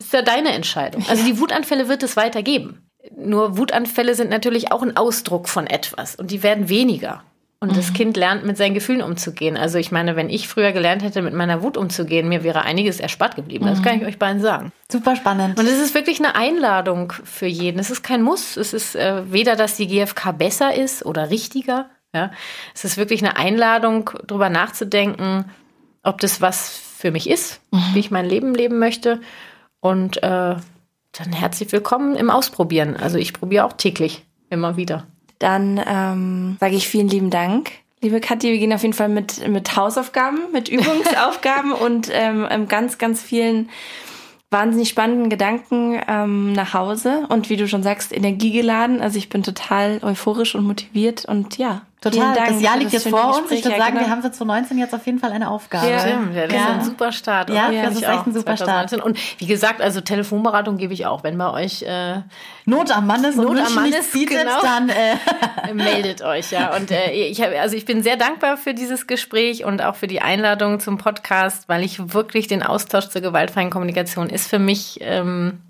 ist ja deine Entscheidung. Also die Wutanfälle wird es weitergeben. Nur Wutanfälle sind natürlich auch ein Ausdruck von etwas und die werden weniger. Und mhm. das Kind lernt mit seinen Gefühlen umzugehen. Also ich meine, wenn ich früher gelernt hätte, mit meiner Wut umzugehen, mir wäre einiges erspart geblieben. Das mhm. kann ich euch beiden sagen. Super spannend. Und es ist wirklich eine Einladung für jeden. Es ist kein Muss. Es ist äh, weder, dass die GfK besser ist oder richtiger. Ja, es ist wirklich eine Einladung, darüber nachzudenken, ob das was für mich ist, mhm. wie ich mein Leben leben möchte. Und äh, dann herzlich willkommen im Ausprobieren. Also ich probiere auch täglich immer wieder. Dann ähm, sage ich vielen lieben Dank. Liebe Kathi, wir gehen auf jeden Fall mit, mit Hausaufgaben, mit Übungsaufgaben und ähm, ganz, ganz vielen wahnsinnig spannenden Gedanken ähm, nach Hause und wie du schon sagst, energiegeladen. Also ich bin total euphorisch und motiviert und ja, Total. Das Jahr liegt jetzt vor uns. Ich würde sagen, genau. wir haben für 2019 jetzt auf jeden Fall eine Aufgabe. Ja, Stimmt, ja das ja. ist ein super Start. Ja, ja das ist echt ein super 2019. Start. Und wie gesagt, also Telefonberatung gebe ich auch. Wenn bei euch äh, Not am Mann ist Not am Mann ist, bietet, genau. dann äh. meldet euch ja. Und äh, ich habe, also ich bin sehr dankbar für dieses Gespräch und auch für die Einladung zum Podcast, weil ich wirklich den Austausch zur gewaltfreien Kommunikation ist für mich ähm,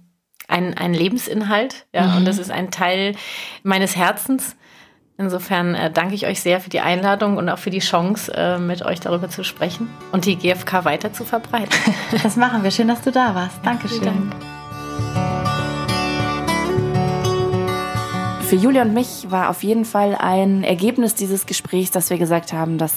ein, ein Lebensinhalt. Ja, mhm. und das ist ein Teil meines Herzens. Insofern äh, danke ich euch sehr für die Einladung und auch für die Chance, äh, mit euch darüber zu sprechen und die GfK weiter zu verbreiten. Das machen wir. Schön, dass du da warst. Dankeschön. Dank. Für Julia und mich war auf jeden Fall ein Ergebnis dieses Gesprächs, dass wir gesagt haben, dass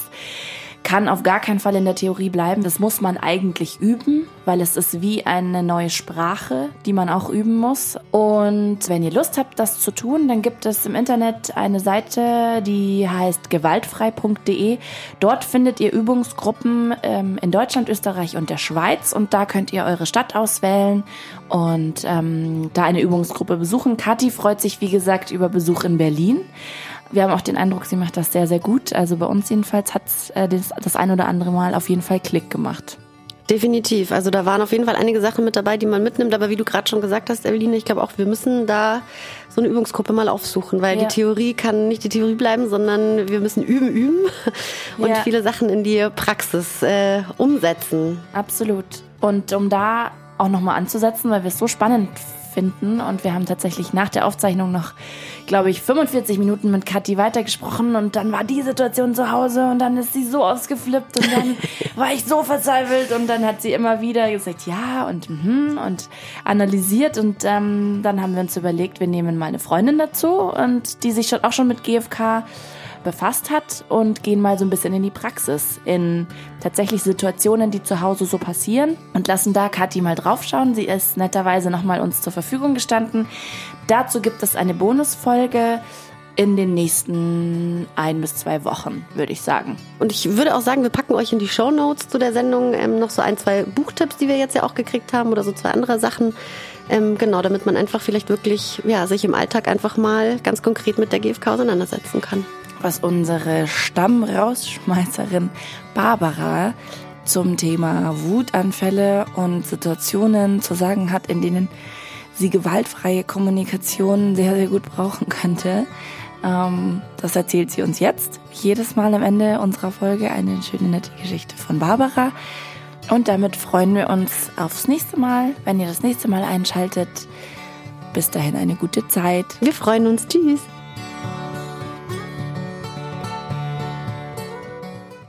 kann auf gar keinen Fall in der Theorie bleiben. Das muss man eigentlich üben, weil es ist wie eine neue Sprache, die man auch üben muss. Und wenn ihr Lust habt, das zu tun, dann gibt es im Internet eine Seite, die heißt gewaltfrei.de. Dort findet ihr Übungsgruppen ähm, in Deutschland, Österreich und der Schweiz. Und da könnt ihr eure Stadt auswählen und ähm, da eine Übungsgruppe besuchen. Kathi freut sich, wie gesagt, über Besuch in Berlin. Wir haben auch den Eindruck, sie macht das sehr, sehr gut. Also bei uns jedenfalls hat es äh, das, das ein oder andere Mal auf jeden Fall Klick gemacht. Definitiv. Also da waren auf jeden Fall einige Sachen mit dabei, die man mitnimmt. Aber wie du gerade schon gesagt hast, Eveline, ich glaube auch, wir müssen da so eine Übungsgruppe mal aufsuchen, weil ja. die Theorie kann nicht die Theorie bleiben, sondern wir müssen üben, üben und ja. viele Sachen in die Praxis äh, umsetzen. Absolut. Und um da auch nochmal anzusetzen, weil wir es so spannend finden. Und wir haben tatsächlich nach der Aufzeichnung noch glaube ich, 45 Minuten mit Kathi weitergesprochen. Und dann war die Situation zu Hause und dann ist sie so ausgeflippt und dann war ich so verzweifelt. Und dann hat sie immer wieder gesagt, ja und mhm, und analysiert. Und ähm, dann haben wir uns überlegt, wir nehmen mal eine Freundin dazu und die sich schon, auch schon mit GFK befasst hat und gehen mal so ein bisschen in die Praxis, in tatsächlich Situationen, die zu Hause so passieren und lassen da Kathi mal draufschauen. Sie ist netterweise nochmal uns zur Verfügung gestanden. Dazu gibt es eine Bonusfolge in den nächsten ein bis zwei Wochen, würde ich sagen. Und ich würde auch sagen, wir packen euch in die Show Notes zu der Sendung ähm, noch so ein, zwei Buchtipps, die wir jetzt ja auch gekriegt haben oder so zwei andere Sachen. Ähm, genau, damit man einfach vielleicht wirklich ja, sich im Alltag einfach mal ganz konkret mit der GfK auseinandersetzen kann was unsere Stammrausschmeißerin Barbara zum Thema Wutanfälle und Situationen zu sagen hat, in denen sie gewaltfreie Kommunikation sehr, sehr gut brauchen könnte. Ähm, das erzählt sie uns jetzt. Jedes Mal am Ende unserer Folge eine schöne, nette Geschichte von Barbara. Und damit freuen wir uns aufs nächste Mal, wenn ihr das nächste Mal einschaltet. Bis dahin eine gute Zeit. Wir freuen uns. Tschüss.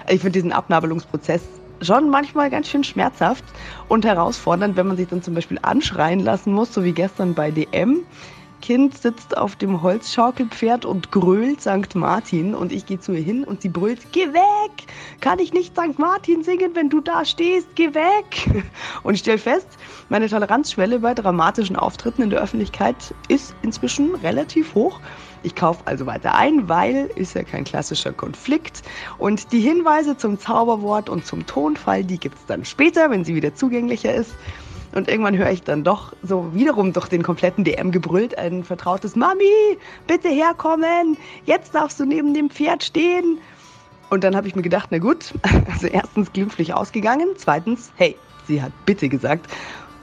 Ich finde diesen Abnabelungsprozess schon manchmal ganz schön schmerzhaft. und herausfordernd, wenn man sich dann zum Beispiel anschreien lassen muss, so wie gestern bei DM. Kind sitzt auf dem Holzschaukelpferd und grölt St. Martin und ich gehe zu ihr hin und sie brüllt, geh weg! Kann ich nicht St. Martin singen, wenn du da stehst? Geh weg! Und ich stelle fest, meine Toleranzschwelle bei dramatischen Auftritten in der Öffentlichkeit ist inzwischen relativ hoch. Ich kaufe also weiter ein, weil ist ja kein klassischer Konflikt. Und die Hinweise zum Zauberwort und zum Tonfall, die gibt es dann später, wenn sie wieder zugänglicher ist. Und irgendwann höre ich dann doch so wiederum durch den kompletten DM gebrüllt ein vertrautes Mami, bitte herkommen, jetzt darfst du neben dem Pferd stehen. Und dann habe ich mir gedacht, na gut, also erstens glimpflich ausgegangen, zweitens, hey, sie hat bitte gesagt.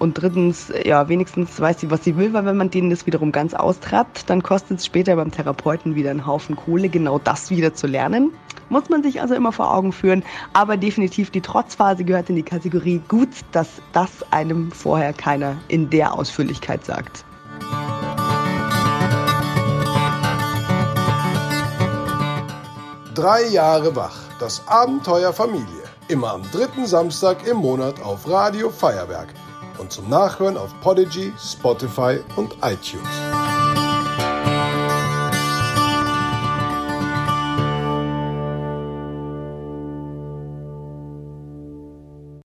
Und drittens, ja, wenigstens weiß sie, was sie will, weil wenn man denen das wiederum ganz austreibt, dann kostet es später beim Therapeuten wieder einen Haufen Kohle, genau das wieder zu lernen. Muss man sich also immer vor Augen führen. Aber definitiv die Trotzphase gehört in die Kategorie gut, dass das einem vorher keiner in der Ausführlichkeit sagt. Drei Jahre wach. Das Abenteuer Familie. Immer am dritten Samstag im Monat auf Radio Feuerwerk. Und zum Nachhören auf Podigy, Spotify und iTunes.